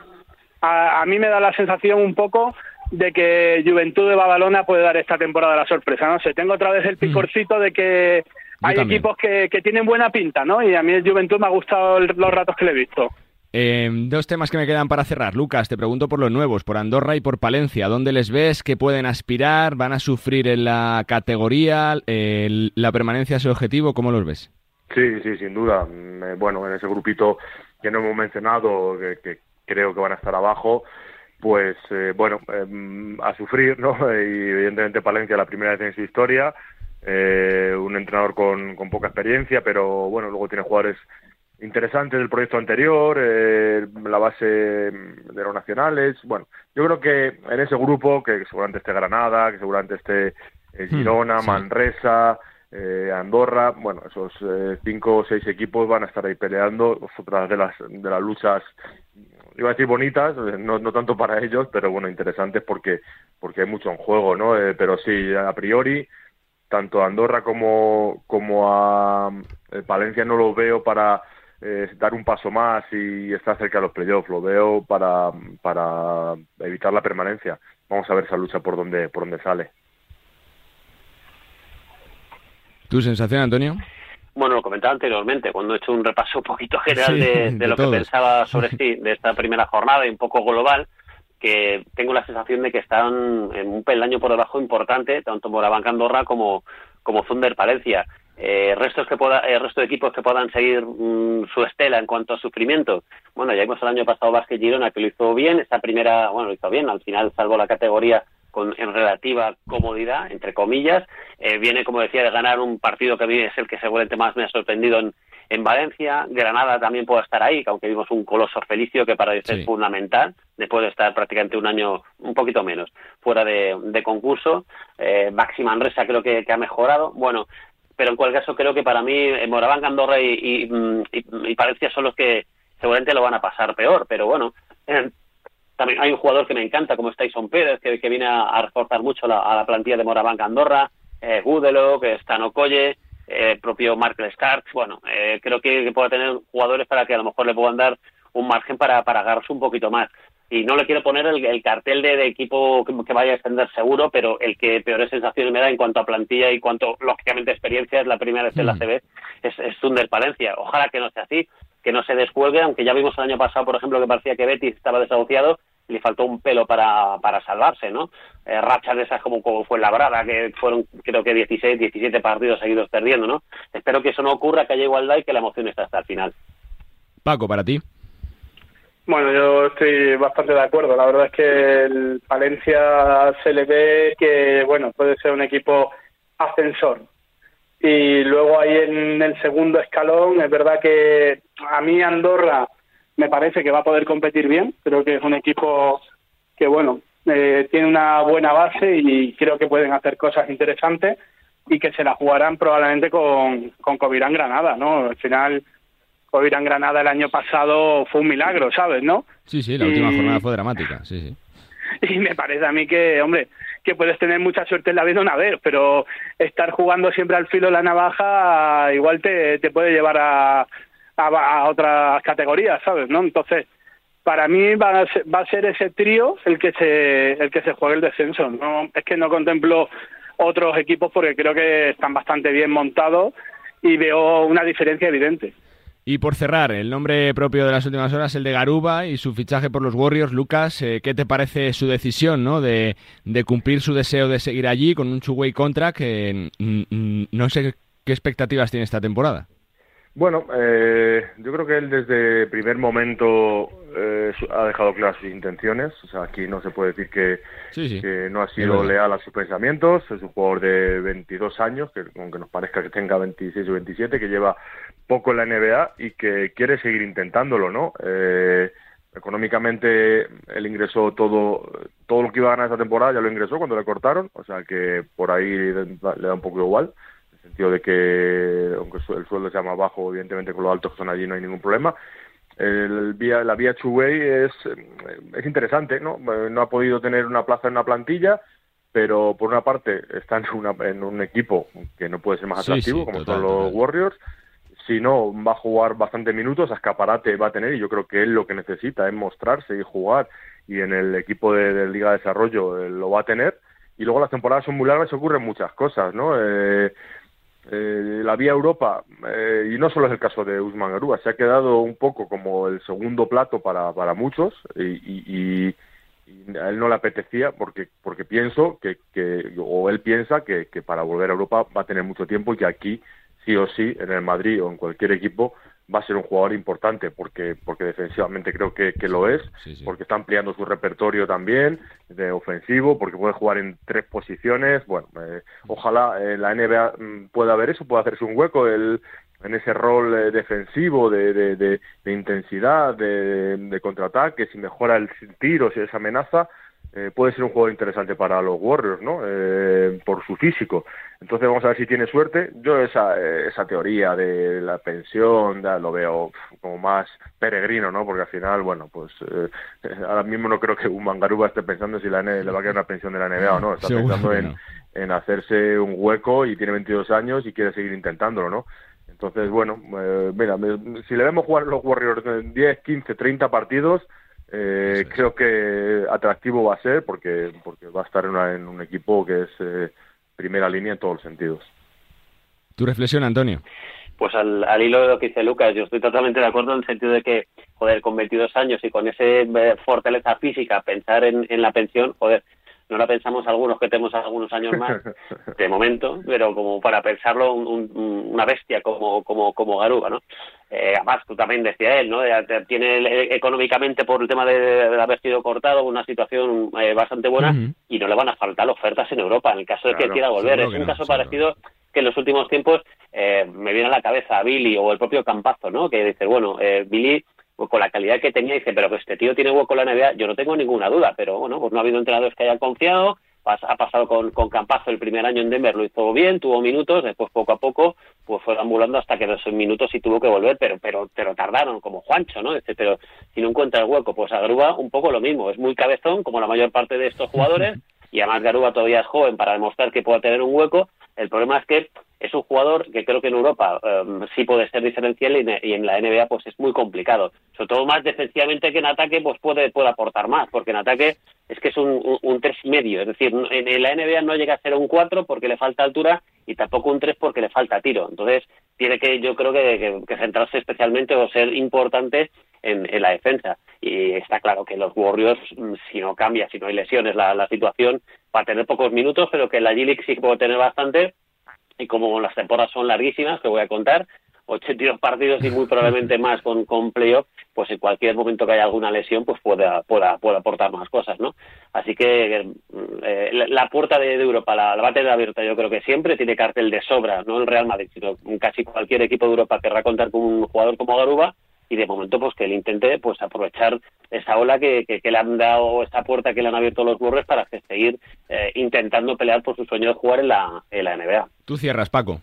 a, a mí me da la sensación un poco de que Juventud de Badalona puede dar esta temporada la sorpresa. No sé, tengo otra vez el picorcito de que hay también. equipos que, que tienen buena pinta, ¿no? Y a mí el Juventud me ha gustado el- los ratos que le he visto. Eh, dos temas que me quedan para cerrar. Lucas, te pregunto por los nuevos, por Andorra y por Palencia. ¿Dónde les ves? ¿Qué pueden aspirar? ¿Van a sufrir en la categoría? Eh, ¿La permanencia es el objetivo? ¿Cómo los ves? Sí, sí, sin duda. Mm, eh, Bueno, en ese grupito que no hemos mencionado, que, creo que van a estar abajo, pues eh, bueno, eh, a sufrir, ¿no? Y evidentemente Palencia la primera vez en su historia, eh, un entrenador con, con poca experiencia, pero bueno, luego tiene jugadores interesantes del proyecto anterior, eh, la base de los nacionales. Bueno, yo creo que en ese grupo, que seguramente esté Granada, que seguramente esté eh, Girona, sí. Manresa, eh, Andorra, bueno, esos eh, cinco o seis equipos van a estar ahí peleando, otras de las, de las luchas, iba a decir bonitas, eh, no, no tanto para ellos, pero bueno, interesantes porque, porque hay mucho en juego, ¿no? Eh, pero sí, a priori, tanto a Andorra como, como a Palencia no lo veo para eh, dar un paso más y estar cerca de los playoffs, lo veo para, para evitar la permanencia. Vamos a ver esa lucha por donde, por donde sale. ¿Tu sensación, Antonio? Bueno, lo comentaba anteriormente, cuando he hecho un repaso un poquito general Sí, de, de de lo todos. que pensaba sobre sí, de esta primera jornada y un poco global, que tengo la sensación de que están en un peldaño por debajo importante, tanto Moraván Andorra como, como Thunder Palencia. Eh, restos que pueda, eh, resto de equipos que puedan seguir mm, su estela en cuanto a sufrimiento. Bueno, ya vimos el año pasado Vázquez Girona que lo hizo bien, esta primera, bueno, lo hizo bien, al final salvó la categoría con en relativa comodidad, entre comillas. Eh, viene, como decía, de ganar un partido que a mí es el que seguramente más me ha sorprendido en, en Valencia. Granada también puede estar ahí, que aunque vimos un coloso felicio que para ellos Sí. es fundamental, después de estar prácticamente un año, un poquito menos, fuera de, de concurso. Eh, Maxi Manresa creo que, que ha mejorado. Bueno, pero en cualquier caso creo que para mí eh, Moraván, Andorra y, mm, y- y Palencia son los que seguramente lo van a pasar peor, pero bueno, eh, también hay un jugador que me encanta, como es Tyson Pérez, que, que viene a, reforzar mucho la, a la plantilla de Moraván Andorra, eh, Gudelo, que está Nocoye, eh, propio Mark Starks. Bueno, eh, creo que, que pueda tener jugadores para que a lo mejor le puedan dar un margen para, para agarrarse un poquito más. Y no le quiero poner el, el cartel de, de equipo que, vaya a extender seguro, pero el que peores sensaciones me da en cuanto a plantilla y cuanto, lógicamente, experiencia, es la primera vez en la Mm. CB, es, es Thunder Palencia. Ojalá que no sea así, que no se descuelgue, aunque ya vimos el año pasado, por ejemplo, que parecía que Betis estaba desahuciado y le faltó un pelo para, para salvarse, ¿no? Eh, rachas de esas como, como fue Labrada, que fueron creo que 16, 17 partidos seguidos perdiendo, ¿no? Espero que eso no ocurra, que haya igualdad y que la emoción esté hasta el final. Paco, para ti. Bueno, yo estoy bastante de acuerdo. La verdad es que el Valencia se le ve que, bueno, puede ser un equipo ascensor. Y luego ahí en el segundo escalón, es verdad que a mí Andorra me parece que va a poder competir bien. Creo que es un equipo que, bueno, eh, tiene una buena base y creo que pueden hacer cosas interesantes y que se la jugarán probablemente con, con Covirán Granada, ¿no? Al final, Covirán Granada el año pasado fue un milagro, ¿sabes, no? Sí, sí, la última jornada fue dramática. Sí, sí. y me parece a mí que, hombre, que puedes tener mucha suerte en la vida una vez, pero estar jugando siempre al filo de la navaja igual te, te puede llevar a, a, a otras categorías, ¿sabes? ¿no? Entonces, para mí va a ser, va a ser ese trío el que se el que se juegue el descenso. No es que no contemplo otros equipos porque creo que están bastante bien montados y veo una diferencia evidente. Y por cerrar, el nombre propio de las últimas horas, el de Garuba y su fichaje por los Warriors. Lucas, eh, ¿qué te parece su decisión ¿no? de, de cumplir su deseo de seguir allí con un two-way contract? Que mm, mm, no sé qué expectativas tiene esta temporada. Bueno, eh, yo creo que él desde el primer momento eh, ha dejado claras sus intenciones. O sea, aquí no se puede decir que, Sí, sí. que no ha sido leal a sus pensamientos. Es un jugador de 22 años, que aunque nos parezca que tenga 26 o 27, que lleva poco en la NBA y que quiere seguir intentándolo, ¿no? Eh, económicamente él ingresó todo todo lo que iba a ganar esta temporada ya lo ingresó cuando le cortaron, o sea que por ahí le da un poco igual en el sentido de que aunque el sueldo sea más bajo, evidentemente con los altos que son allí no hay ningún problema. El vía, la vía Chuway es, es interesante, ¿no? No ha podido tener una plaza en una plantilla, pero por una parte está en, una- en un equipo que no puede ser más Sí, atractivo, sí, como total, son los total. Warriors. Si no, va a jugar bastantes minutos, a escaparate va a tener, y yo creo que él lo que necesita es mostrarse y jugar, y en el equipo de, Liga de Desarrollo eh, lo va a tener. Y luego las temporadas son muy largas y ocurren muchas cosas, ¿no? Eh, eh, la vía Europa, eh, y no solo es el caso de Usman Garúa, se ha quedado un poco como el segundo plato para, para muchos y, y- y- y a él no le apetecía porque porque pienso que, que o él piensa que, que para volver a Europa va a tener mucho tiempo y que aquí sí o sí en el Madrid o en cualquier equipo va a ser un jugador importante porque porque defensivamente creo que, que lo es porque está ampliando su repertorio también de ofensivo porque puede jugar en tres posiciones. Bueno eh, ojalá en la NBA mm, pueda haber eso pueda hacerse un hueco el en ese rol eh, defensivo de, de, de- de intensidad, de, de contraataque, si mejora el tiro, si es amenaza, eh, puede ser un jugador interesante para los Warriors, ¿no? Eh, por su físico. Entonces vamos a ver si tiene suerte. Yo esa, eh, esa teoría de la pensión ya lo veo como más peregrino, ¿no? Porque al final, bueno, pues ahora mismo no creo que un Mangaruba esté pensando si la N le va a quedar una pensión de la NBA o no. Está pensando en, en hacerse un hueco y tiene 22 años y quiere seguir intentándolo, ¿no? Entonces, bueno, mira, si le vemos jugar los Warriors 10, 15, 30 partidos, eh, creo que atractivo va a ser porque, porque va a estar en, un equipo que es eh, primera línea en todos los sentidos. ¿Tu reflexión, Antonio? Pues al, hilo de lo que dice Lucas, yo estoy totalmente de acuerdo en el sentido de que, joder, con 22 años y con esa eh, fortaleza física, pensar en, en la pensión, joder, no la pensamos algunos que tenemos algunos años más de momento, pero como para pensarlo una bestia como como como Garuba, ¿no? Eh, además, tú también decía él, ¿no? Tiene económicamente por el tema de, haber sido cortado una situación eh, bastante buena y no le van a faltar ofertas en Europa en el caso de que quiera volver. Es un caso parecido que en los últimos tiempos eh, me viene a la cabeza Billy o el propio Campazo, ¿no? Que dice, bueno, Billy pues con la calidad que tenía, dice, pero que este tío tiene hueco en la NBA, yo no tengo ninguna duda, pero bueno, pues no ha habido entrenadores que hayan confiado, ha pasado con, con Campazo el primer año en Denver, lo hizo bien, tuvo minutos, después poco a poco pues fue ambulando hasta que dos minutos y tuvo que volver, pero pero pero tardaron, como Juancho, ¿no? Pero si no encuentra el hueco, pues a Garuba un poco lo mismo, es muy cabezón, como la mayor parte de estos jugadores, y además Garuba todavía es joven para demostrar que pueda tener un hueco, el problema es que es un jugador que creo que en Europa em, sí puede ser diferencial y, en la NBA pues es muy complicado. Sobre todo más defensivamente que en ataque pues puede, puede aportar más, porque en ataque es que es un, un, tres y medio. Es decir, en, la NBA no llega a ser un 4 porque le falta altura y tampoco un 3 porque le falta tiro. Entonces tiene que yo creo que, centrarse especialmente o ser importante en, la defensa. Y está claro que los Warriors, mm, si no cambia, si no hay lesiones la, la situación, va a tener pocos minutos, pero que la G-League sí puede tener bastante y como las temporadas son larguísimas, que voy a contar, 82 partidos y muy probablemente más con, con playoff, pues en cualquier momento que haya alguna lesión, pues pueda, pueda, pueda aportar más cosas, ¿no? Así que eh, la, puerta de, Europa la, va a tener abierta, yo creo que siempre, tiene cartel de sobra, no el Real Madrid, sino casi cualquier equipo de Europa querrá contar con un jugador como Garuba, y de momento pues que él intente pues aprovechar esa ola que, que, le han dado esta puerta que le han abierto los burros para seguir eh, intentando pelear por su sueño de jugar en la, en la NBA. Tú cierras, Paco.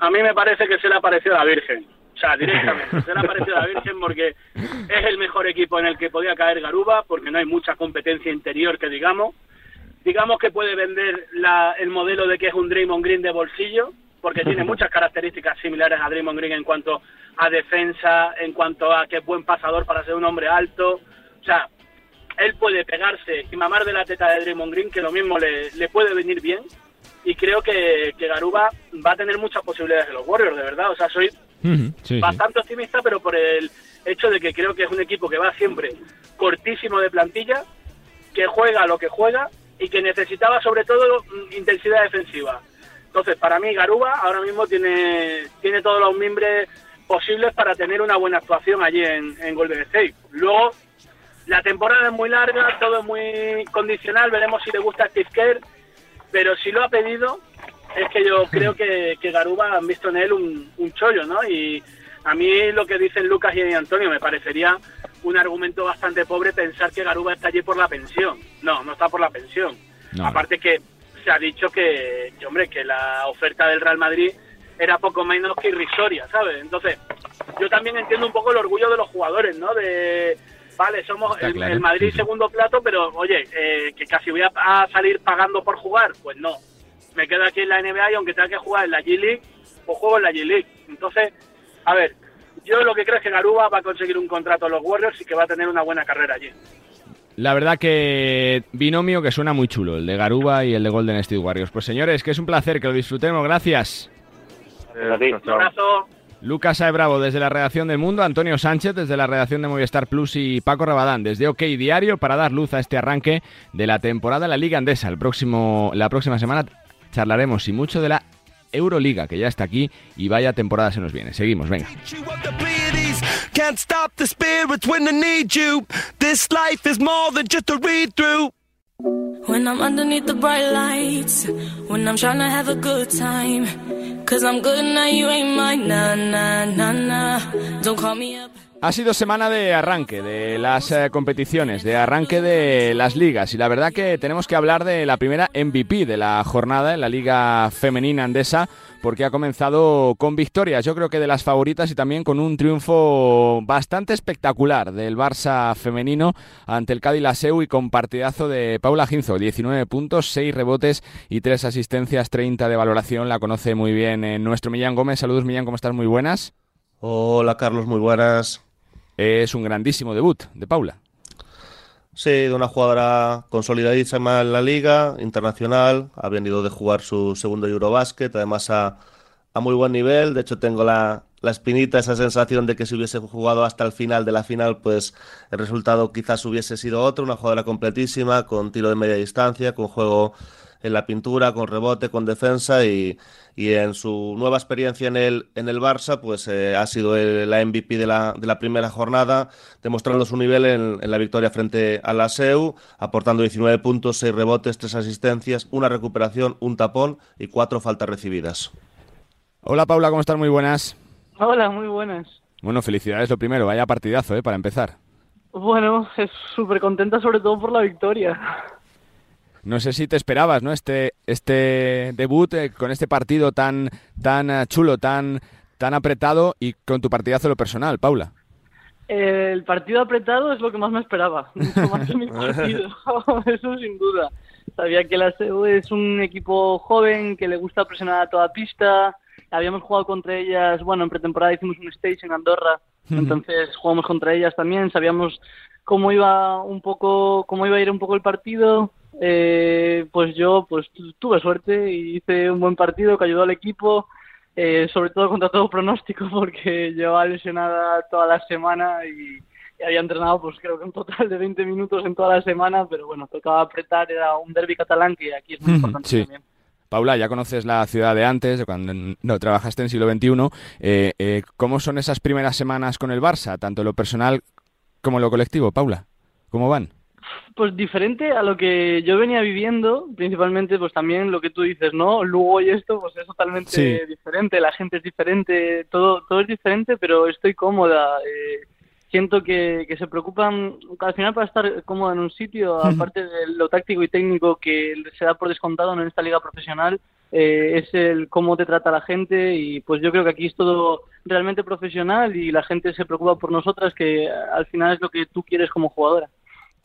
A mí me parece que se le ha parecido a la Virgen. O sea, directamente, se le ha parecido a la Virgen porque es el mejor equipo en el que podía caer Garuba, porque no hay mucha competencia interior que digamos. Digamos que puede vender la, el modelo de que es un Draymond Green de bolsillo, porque tiene muchas características similares a Draymond Green en cuanto a defensa, en cuanto a que es buen pasador para ser un hombre alto. O sea, él puede pegarse y mamar de la teta de Draymond Green, que lo mismo le, le puede venir bien. Y creo que, que, Garuba va a tener muchas posibilidades de los Warriors, de verdad. O sea, soy bastante optimista, pero por el hecho de que creo que es un equipo que va siempre cortísimo de plantilla, que juega lo que juega y que necesitaba sobre todo intensidad defensiva. Entonces, para mí, Garuba ahora mismo tiene, tiene todos los mimbres posibles para tener una buena actuación allí en, Golden State. Luego, la temporada es muy larga, todo es muy condicional, veremos si le gusta a Steve Kerr, pero si lo ha pedido, es que yo creo que, que Garuba han visto en él un, un chollo, ¿no? Y a mí lo que dicen Lucas y Antonio me parecería un argumento bastante pobre pensar que Garuba está allí por la pensión. No, no está por la pensión. Aparte que se ha dicho que, que, hombre, que la oferta del Real Madrid era poco menos que irrisoria, ¿sabes? Entonces, yo también entiendo un poco el orgullo de los jugadores, ¿no? De, vale, somos el, Madrid segundo plato, pero oye, eh, que casi voy a, salir pagando por jugar, pues no. Me quedo aquí en la NBA y aunque tenga que jugar en la G-League, pues juego en la G-League. Entonces, a ver, yo lo que creo es que Garuba va a conseguir un contrato a los Warriors y que va a tener una buena carrera allí. La verdad que binomio que suena muy chulo, el de Garuba y el de Golden State Warriors. Pues señores, que es un placer, que lo disfrutemos. Gracias. Un abrazo. Lucas Ae Bravo desde la redacción del Mundo, Antonio Sánchez desde la redacción de Movistar Plus y Paco Rabadán desde OK Diario para dar luz a este arranque de la temporada de la Liga Andesa. El próximo, la próxima semana charlaremos y mucho de la Euroliga que ya está aquí y vaya temporada se nos viene. Seguimos, venga. When I'm underneath the bright lights, when I'm trying to have a good time. Cause I'm good now, you ain't mine. Nah, nah, nah, nah. Don't call me up. Ha sido semana de arranque de las eh, competiciones, de arranque de las ligas y la verdad que tenemos que hablar de la primera MVP de la jornada en la liga femenina andesa porque ha comenzado con victorias, yo creo que de las favoritas y también con un triunfo bastante espectacular del Barça femenino ante el Cádiz Laseu y con partidazo de Paula Ginzo, 19 puntos, 6 rebotes y 3 asistencias, 30 de valoración, la conoce muy bien eh, nuestro Millán Gómez. Saludos Millán, ¿cómo estás? Muy buenas. Hola Carlos, muy buenas. Es un grandísimo debut de Paula. Sí, de una jugadora consolidadísima en la liga, internacional, ha venido de jugar su segundo Eurobasket, además a, a muy buen nivel, de hecho tengo la, la espinita, esa sensación de que si hubiese jugado hasta el final de la final, pues el resultado quizás hubiese sido otro, una jugadora completísima, con tiro de media distancia, con juego en la pintura, con rebote, con defensa y, y en su nueva experiencia en el, en el Barça, pues eh, ha sido el, la MVP de la, de la primera jornada, demostrando su nivel en, en la victoria frente a la SEU, aportando 19 puntos, 6 rebotes, 3 asistencias, una recuperación, un tapón y 4 faltas recibidas. Hola Paula, ¿cómo estás? Muy buenas. Hola, muy buenas. Bueno, felicidades lo primero, vaya partidazo, ¿eh? Para empezar. Bueno, es súper contenta sobre todo por la victoria. No sé si te esperabas, ¿no? Este, este debut eh, con este partido tan, tan eh, chulo, tan, tan apretado y con tu partidazo lo personal, Paula. Eh, el partido apretado es lo que más me esperaba, mucho más que mi partido, eso sin duda. Sabía que la SEU es un equipo joven que le gusta presionar a toda pista. Habíamos jugado contra ellas, bueno, en pretemporada hicimos un stage en Andorra, entonces jugamos contra ellas también. Sabíamos cómo iba un poco, cómo iba a ir un poco el partido. Eh, pues yo pues tuve suerte y hice un buen partido que ayudó al equipo, eh, sobre todo contra todo pronóstico porque llevaba lesionada toda la semana y, y, había entrenado pues creo que un total de 20 minutos en toda la semana, pero bueno, tocaba apretar, era un derby catalán que aquí es muy importante Sí. también. Paula, ya conoces la ciudad de antes, de cuando no trabajaste en siglo XXI. Eh, eh, ¿Cómo son esas primeras semanas con el Barça, tanto lo personal como lo colectivo, Paula? ¿Cómo van? Pues diferente a lo que yo venía viviendo, principalmente pues también lo que tú dices, ¿no? Lugo y esto pues es totalmente Sí. diferente, la gente es diferente, todo todo es diferente, pero estoy cómoda. eh, siento que, que se preocupan al final para estar cómoda en un sitio, aparte de lo táctico y técnico que se da por descontado en esta liga profesional, eh, es el cómo te trata la gente y pues yo creo que aquí es todo realmente profesional y la gente se preocupa por nosotras, que al final es lo que tú quieres como jugadora.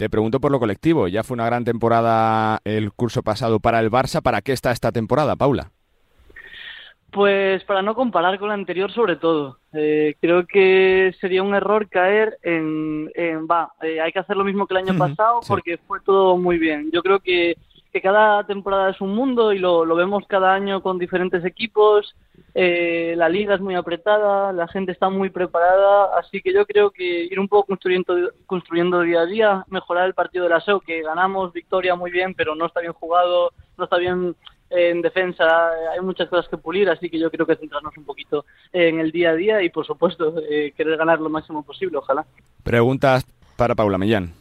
Te pregunto por lo colectivo. Ya fue una gran temporada el curso pasado para el Barça. ¿Para qué está esta temporada, Paula? Pues para no comparar con la anterior sobre todo. Eh, creo que sería un error caer en, en va, eh, hay que hacer lo mismo que el año pasado porque fue todo muy bien. Yo creo que, que cada temporada es un mundo y lo, lo vemos cada año con diferentes equipos. Eh, la liga es muy apretada, la gente está muy preparada, así que yo creo que ir un poco construyendo, construyendo día a día, mejorar el partido de la SEO, que ganamos victoria muy bien, pero no está bien jugado, no está bien en defensa, eh, hay muchas cosas que pulir, así que yo creo que centrarnos un poquito en el día a día y, por supuesto, eh, querer ganar lo máximo posible, ojalá. Preguntas para Paula Millán.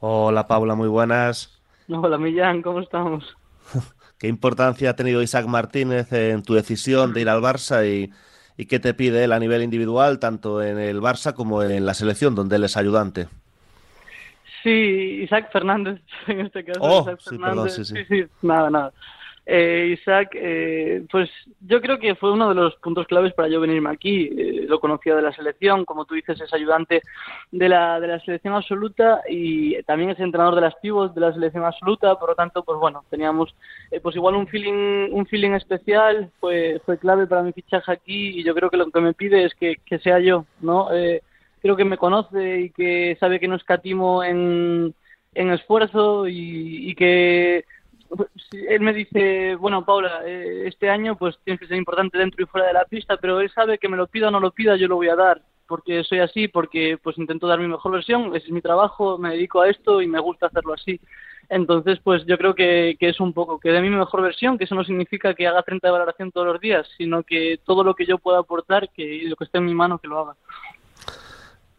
Hola Paula, muy buenas. Hola, Millán, ¿cómo estamos? ¿Qué importancia ha tenido Isaac Martínez en tu decisión de ir al Barça y, y qué te pide él a nivel individual, tanto en el Barça como en la selección, donde él es ayudante? Sí, Isaac Fernández, en este caso. Oh, Isaac sí, Fernández. perdón, sí, sí. sí, nada, nada. Eh, Isaac, eh, pues yo creo que fue uno de los puntos claves para yo venirme aquí. Eh, lo conocía de la selección, como tú dices, es ayudante de la, de la selección absoluta y también es entrenador de las pivots de la selección absoluta. Por lo tanto, pues bueno, teníamos eh, pues igual un feeling, un feeling especial. Fue, fue clave para mi fichaje aquí y yo creo que lo que me pide es que, sea yo, ¿no? Eh, creo que me conoce y que sabe que no escatimo en, en esfuerzo y, que él me dice, bueno, Paula, eh, este año pues tienes que ser importante dentro y fuera de la pista, pero él sabe que me lo pida o no lo pida, yo lo voy a dar, porque soy así, porque pues intento dar mi mejor versión, ese es mi trabajo, me dedico a esto y me gusta hacerlo así. Entonces, pues yo creo que, que es un poco que de mi mejor versión, que eso no significa que haga 30 de valoración todos los días, sino que todo lo que yo pueda aportar, que lo que esté en mi mano, que lo haga.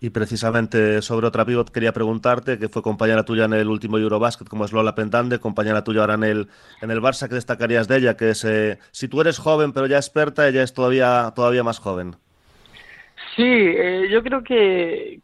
Y precisamente sobre otra pivot quería preguntarte, que fue compañera tuya en el último Eurobasket, como es Lola Pentande, compañera tuya ahora en el, en el Barça, ¿qué destacarías de ella? Que es, eh, si tú eres joven pero ya experta, ella es todavía, todavía más joven. Sí, eh, yo creo que,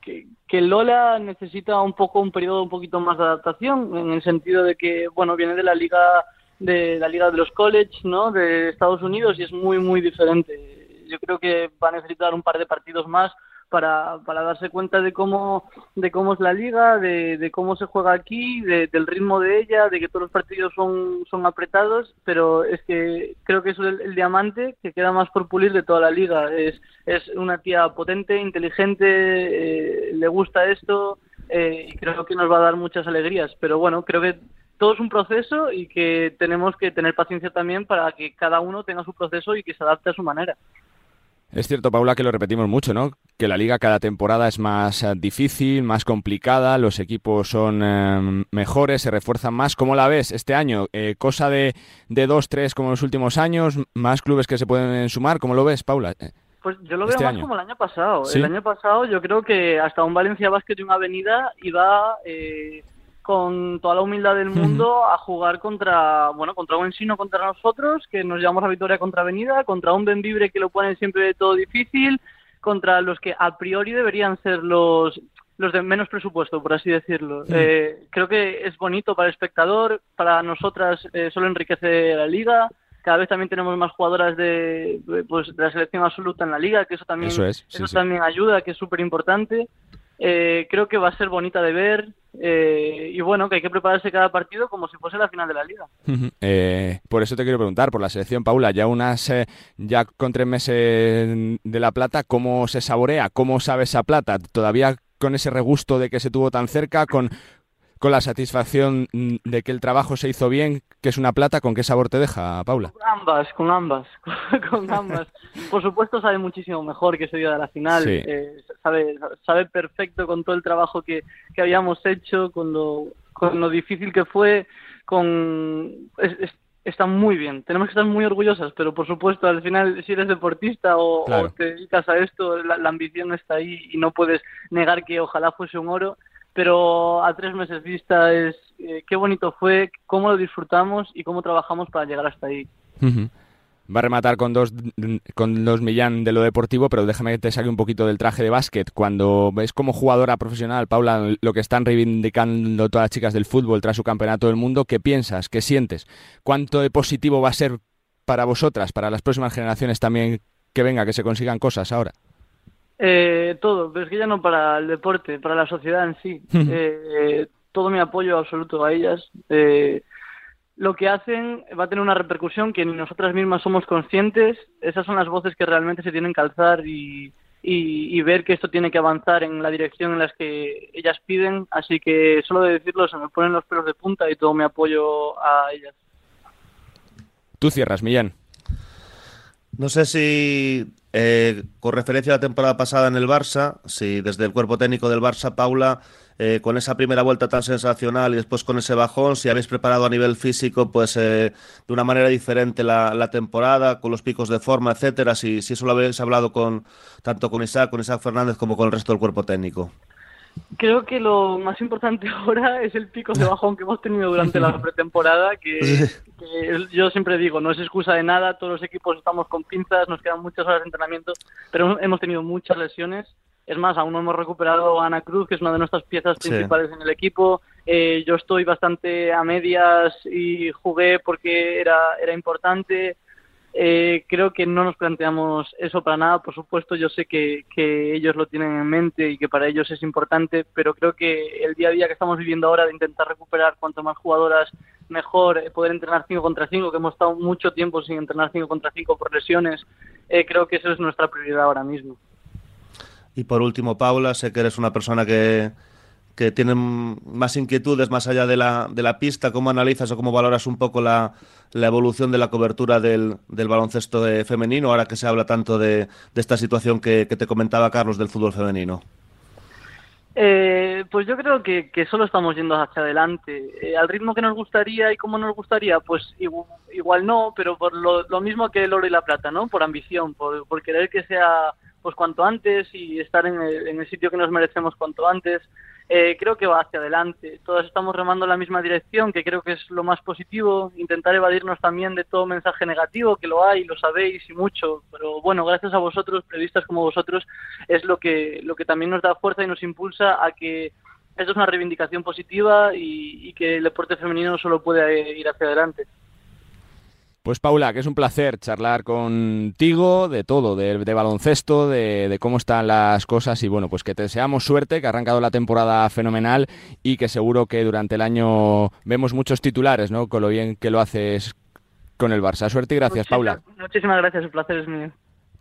que, Lola necesita un poco un periodo un poquito más de adaptación en el sentido de que bueno viene de la liga de la liga de los college, ¿no? De Estados Unidos y es muy muy diferente. Yo creo que va a necesitar un par de partidos más para, para darse cuenta de cómo, de cómo es la liga, de, de cómo se juega aquí, del ritmo de ella, de que todos los partidos son, son apretados, pero es que creo que es el, diamante que queda más por pulir de toda la liga. Es, es una tía potente, inteligente, eh, le gusta esto eh, y creo que nos va a dar muchas alegrías. Pero bueno, creo que todo es un proceso y que tenemos que tener paciencia también para que cada uno tenga su proceso y que se adapte a su manera. Es cierto, Paula, que lo repetimos mucho, ¿no? Que la liga cada temporada es más eh, difícil, más complicada, los equipos son eh, mejores, se refuerzan más. ¿Cómo la ves este año? Eh, ¿Cosa de, de dos, tres como en los últimos años? ¿Más clubes que se pueden sumar? ¿Cómo lo ves, Paula? Pues yo lo veo este más como el año pasado. El año pasado yo creo que hasta un Valencia Basket y una Avenida iba con toda la humildad del mundo a jugar contra, bueno, contra un Ensino, contra nosotros, que nos llevamos a victoria contra Avenida, contra un Benvibre que lo ponen siempre todo difícil, contra los que a priori deberían ser los los de menos presupuesto, por así decirlo. Eh, creo que es bonito para el espectador, para nosotras eh, solo enriquece la liga. Cada vez también tenemos más jugadoras de, pues, de la selección absoluta en la liga, que eso también, eso, también ayuda, que es súper importante. Eh, creo que va a ser bonita de ver eh, y bueno, que hay que prepararse cada partido como si fuese la final de la liga. Eh, por eso te quiero preguntar, por la selección, Paula, ya unas, ya con tres meses de la plata, ¿cómo se saborea? ¿Cómo sabe esa plata? ¿Todavía con ese regusto de que se tuvo tan cerca, con, con la satisfacción de que el trabajo se hizo bien, que es una plata, ¿con qué sabor te deja, Paula? Con ambas, con ambas, con ambas. Por supuesto sabe muchísimo mejor que ese día de la final, eh, sabe, sabe perfecto con todo el trabajo que, que habíamos hecho, con lo, con lo difícil que fue, con... está muy bien, tenemos que estar muy orgullosas, pero por supuesto al final si eres deportista o, te dedicas a esto, la ambición está ahí y no puedes negar que ojalá fuese un oro pero a tres meses vista es eh, qué bonito fue, cómo lo disfrutamos y cómo trabajamos para llegar hasta ahí. Va a rematar con dos, con dos Millán de lo deportivo, pero déjame que te saque un poquito del traje de básquet. Cuando ves como jugadora profesional, Paula, lo que están reivindicando todas las chicas del fútbol tras su campeonato del mundo, ¿qué piensas? ¿Qué sientes? ¿Cuánto de positivo va a ser para vosotras, para las próximas generaciones también que venga, que se consigan cosas ahora? Eh, todo, pero es que ya no para el deporte, para la sociedad en sí. eh, todo mi apoyo absoluto a ellas. Eh, lo que hacen va a tener una repercusión que ni nosotras mismas somos conscientes. Esas son las voces que realmente se tienen que alzar y, y, ver que esto tiene que avanzar en la dirección en la que ellas piden. Así que solo de decirlo se me ponen los pelos de punta y todo mi apoyo a ellas. Tú cierras, Millán. No sé si eh, con referencia a la temporada pasada en el Barça, si desde el cuerpo técnico del Barça, Paula, eh, con esa primera vuelta tan sensacional y después con ese bajón, si habéis preparado a nivel físico, pues eh, de una manera diferente la, temporada, con los picos de forma, etcétera, si, si eso lo habéis hablado con tanto con Isaac, con Isaac Fernández como con el resto del cuerpo técnico. Creo que lo más importante ahora es el pico de bajón que hemos tenido durante la pretemporada, que, yo siempre digo, no es excusa de nada, todos los equipos estamos con pinzas, nos quedan muchas horas de entrenamiento, pero hemos tenido muchas lesiones. Es más, aún no hemos recuperado a Ana Cruz, que es una de nuestras piezas principales en el equipo. Eh, yo estoy bastante a medias y jugué porque era, era importante. Eh, creo que no nos planteamos eso para nada. Por supuesto, yo sé que, que, ellos lo tienen en mente y que para ellos es importante, pero creo que el día a día que estamos viviendo ahora de intentar recuperar cuanto más jugadoras mejor, eh, poder entrenar 5 contra 5, que hemos estado mucho tiempo sin entrenar 5 contra 5 por lesiones, eh, creo que eso es nuestra prioridad ahora mismo. Y por último, Paula, sé que eres una persona que, que tienen más inquietudes más allá de la, de la pista. ¿Cómo analizas o cómo valoras un poco la, la evolución de la cobertura del, del baloncesto femenino, ahora que se habla tanto de, de esta situación que, te comentaba Carlos del fútbol femenino? Eh, pues yo creo que, que, solo estamos yendo hacia adelante. Eh, al ritmo que nos gustaría y como nos gustaría, pues igual, no, pero por lo, lo, mismo que el oro y la plata, ¿no? Por ambición, por, por querer que sea pues cuanto antes y estar en el, en el sitio que nos merecemos cuanto antes. Eh, creo que va hacia adelante. Todos estamos remando en la misma dirección, que creo que es lo más positivo. Intentar evadirnos también de todo mensaje negativo, que lo hay, lo sabéis y mucho. Pero bueno, gracias a vosotros, periodistas como vosotros, es lo que, lo que también nos da fuerza y nos impulsa a que esto es una reivindicación positiva y, y que el deporte femenino solo puede ir hacia adelante. Pues Paula, que es un placer charlar contigo de todo, de, baloncesto, de, cómo están las cosas y bueno, pues que te deseamos suerte, que ha arrancado la temporada fenomenal y que seguro que durante el año vemos muchos titulares, ¿no? Con lo bien que lo haces con el Barça. Suerte y gracias, Paula. Muchísimas gracias, el placer es mío.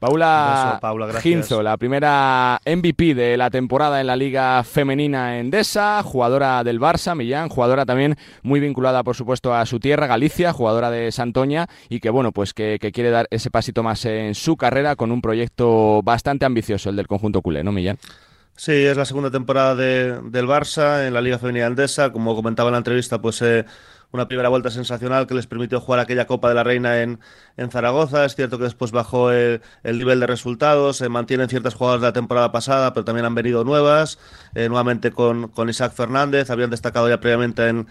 Paula, Paula Ginzo, la primera MVP de la temporada en la Liga Femenina Endesa, jugadora del Barça, Millán, jugadora también muy vinculada, por supuesto, a su tierra, Galicia, jugadora de Santoña, y que, bueno, pues que, quiere dar ese pasito más en su carrera con un proyecto bastante ambicioso, el del conjunto culé, ¿no, Millán? Sí, es la segunda temporada del Barça en la Liga Femenina Endesa. Como comentaba en la entrevista, pues eh, una primera vuelta sensacional que les permitió jugar aquella Copa de la Reina en, en Zaragoza. Es cierto que después bajó el, nivel de resultados, se mantienen ciertas jugadas de la temporada pasada, pero también han venido nuevas, eh, nuevamente con, con Isaac Fernández, habían destacado ya previamente en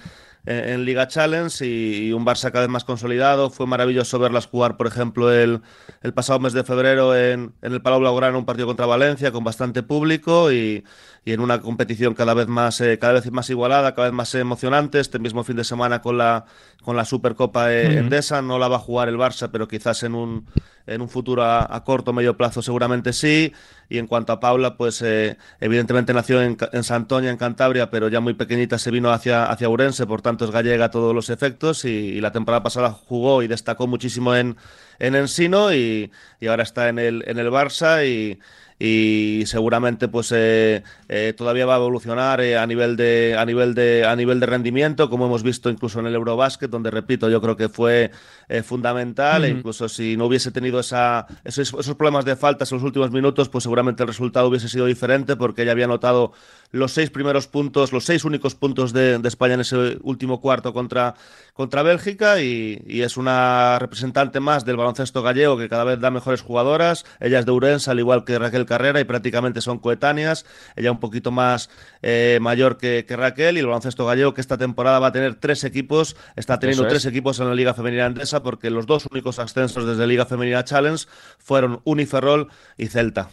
en, Liga Challenge y, un Barça cada vez más consolidado. Fue maravilloso verlas jugar, por ejemplo, el, el pasado mes de febrero en, en el Palau Blaugrana un partido contra Valencia con bastante público y, y en una competición cada vez más eh, cada vez más igualada, cada vez más emocionante. Este mismo fin de semana con la con la Supercopa eh, Endesa no la va a jugar el Barça, pero quizás en un en un futuro a, corto o medio plazo seguramente sí. Y en cuanto a Paula, pues eh, evidentemente nació en, en Santoña, en Cantabria, pero ya muy pequeñita se vino hacia, hacia Urense, por tanto es gallega a todos los efectos y, la temporada pasada jugó y destacó muchísimo en, en Ensino y, y ahora está en el, en el Barça y y seguramente pues eh, eh, todavía va a evolucionar eh, a nivel de a nivel de a nivel de rendimiento como hemos visto incluso en el Eurobasket donde repito yo creo que fue fundamental e incluso si no hubiese tenido esa, esos, esos, problemas de faltas en los últimos minutos pues seguramente el resultado hubiese sido diferente porque ella había notado los seis primeros puntos los seis únicos puntos de, de España en ese último cuarto contra contra Bélgica y, y, es una representante más del baloncesto gallego que cada vez da mejores jugadoras ella es de Urense al igual que Raquel carrera y prácticamente son coetáneas. Ella un poquito más eh, mayor que, Raquel y el baloncesto gallego que esta temporada va a tener tres equipos, está teniendo tres equipos en la Liga Femenina Andesa porque los dos únicos ascensos desde Liga Femenina Challenge fueron Uniferrol y Celta.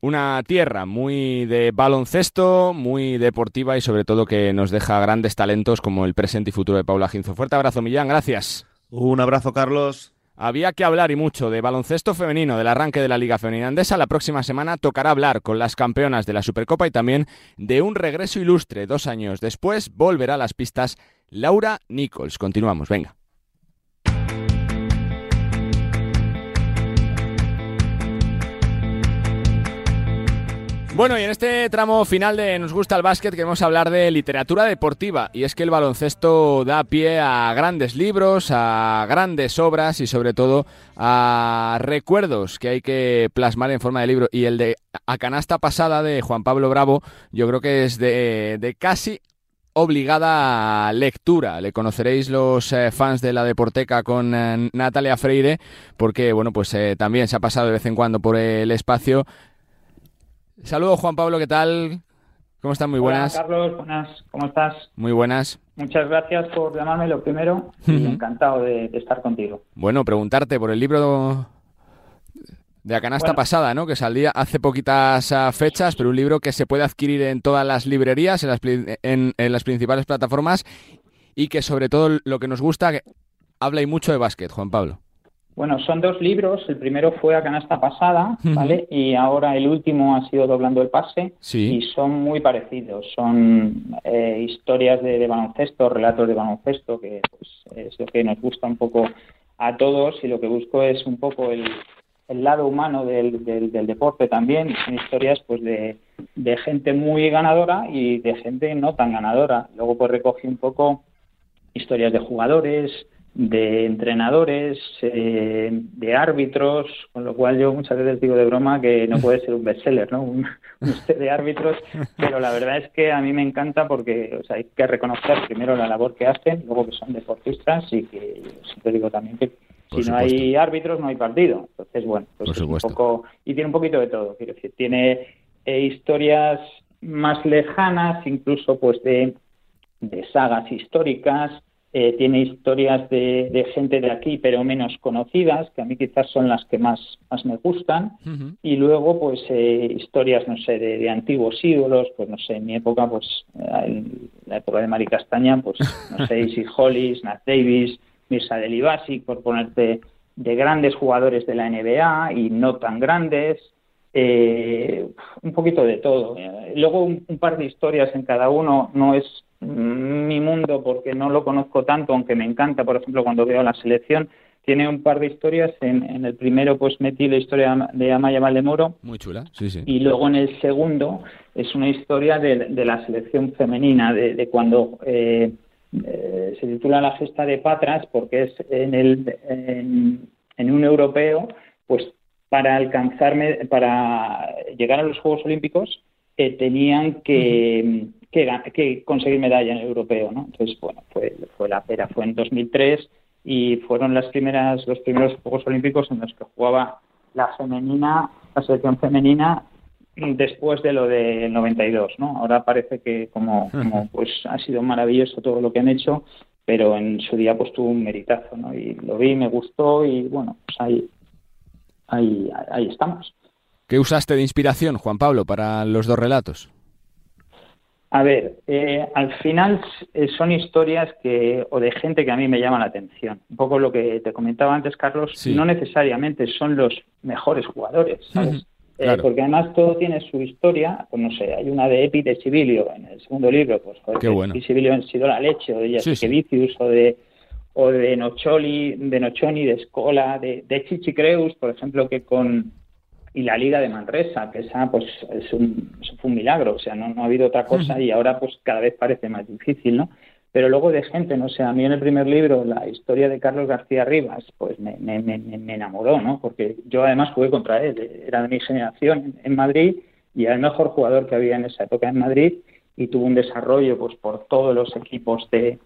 Una tierra muy de baloncesto, muy deportiva y sobre todo que nos deja grandes talentos como el presente y futuro de Paula Ginzo. Fuerte abrazo, Millán, gracias. Un abrazo, Carlos. Había que hablar y mucho de baloncesto femenino del arranque de la Liga Femenina Andesa. La próxima semana tocará hablar con las campeonas de la Supercopa y también de un regreso ilustre. Dos años después volverá a las pistas Laura Nichols. Continuamos, venga. Bueno, y en este tramo final de Nos gusta el básquet queremos hablar de literatura deportiva y es que el baloncesto da pie a grandes libros, a grandes obras y sobre todo a recuerdos que hay que plasmar en forma de libro y el de A canasta pasada de Juan Pablo Bravo yo creo que es de, casi obligada lectura. Le conoceréis los eh, fans de la Deporteca con eh, Natalia Freire, porque bueno, pues eh, también se ha pasado de vez en cuando por el espacio Saludos Juan Pablo, ¿qué tal? ¿Cómo están? Muy buenas. Hola, Carlos, buenas. ¿Cómo estás? Muy buenas. Muchas gracias por llamarme lo primero y encantado de, estar contigo. Bueno, preguntarte por el libro de la canasta pasada, ¿no? Que salía hace poquitas ah, fechas, pero un libro que se puede adquirir en todas las librerías, en las, en, en las principales plataformas y que sobre todo lo que nos gusta, que habla y mucho de básquet, Juan Pablo. Bueno, son dos libros. El primero fue a canasta pasada, ¿vale? Y ahora el último ha sido doblando el pase. Sí. Y son muy parecidos. Son eh, historias de, baloncesto, relatos de baloncesto, que pues, es lo que nos gusta un poco a todos. Y lo que busco es un poco el, lado humano del, deporte también. Son historias pues de, de gente muy ganadora y de gente no tan ganadora. Luego pues recoge un poco historias de jugadores de entrenadores, eh, de árbitros, con lo cual yo muchas veces digo de broma que no puede ser un bestseller, ¿no? Un, de árbitros, pero la verdad es que a mí me encanta porque hay que reconocer primero la labor que hacen, luego que son deportistas y que siempre digo también que si no hay árbitros no hay partido. Entonces, bueno, pues es un poco... Y tiene un poquito de todo, quiero decir, tiene eh, historias más lejanas, incluso pues de, de sagas históricas, eh, tiene historias de, de, gente de aquí, pero menos conocidas, que a mí quizás son las que más, más me gustan. Y luego, pues, eh, historias, no sé, de, de, antiguos ídolos, pues, no sé, en mi época, pues, en la época de Mari Castaña, pues, no sé, Easy Hollis, Nat Davis, Mirza Delibasi, por ponerte de grandes jugadores de la NBA y no tan grandes. Eh, un poquito de todo. Luego un, un par de historias en cada uno no es mi mundo porque no lo conozco tanto, aunque me encanta, por ejemplo, cuando veo la selección, tiene un par de historias. En, en el primero, pues metí la historia de Amaya Valdemoro. Muy chula, sí, sí. Y luego en el segundo es una historia de, de la selección femenina, de, de cuando eh, eh, se titula La gesta de Patras, porque es en, el, en, en un europeo, pues para alcanzarme, para llegar a los Juegos Olímpicos, eh, tenían que. Uh -huh que, que conseguir medalla en el europeo, ¿no? Entonces, bueno, fue, fue la pera, fue en 2003 y fueron las primeras, los primeros Juegos Olímpicos en los que jugaba la femenina, la selección femenina después de lo del 92, ¿no? Ahora parece que como, como pues ha sido maravilloso todo lo que han hecho, pero en su día pues tuvo un meritazo, ¿no? Y lo vi, me gustó y bueno, pues ahí, ahí, ahí estamos. ¿Qué usaste de inspiración, Juan Pablo, para los dos relatos? A ver, eh, al final eh, son historias que o de gente que a mí me llama la atención. Un poco lo que te comentaba antes, Carlos, sí. no necesariamente son los mejores jugadores, ¿sabes? Eh, porque además todo tiene su historia, pues no sé, hay una de Epi de Sibilio en el segundo libro, pues joder, Qué bueno. Sibilio ha sido la leche, o de Jessica Sí, sí. Vicius, o de o de Nocholi, de Nochoni, de Escola, de, de Chichi Creus, por ejemplo, que con y la Liga de Manresa, que esa pues es un, fue un milagro, o sea, no, no ha habido otra cosa y ahora pues cada vez parece más difícil, ¿no? Pero luego de gente, no sé, a mí en el primer libro, la historia de Carlos García Rivas, pues me, me, me, me enamoró, ¿no? Porque yo además jugué contra él, era de mi generación en Madrid y era el mejor jugador que había en esa época en Madrid y tuvo un desarrollo pues por todos los equipos de,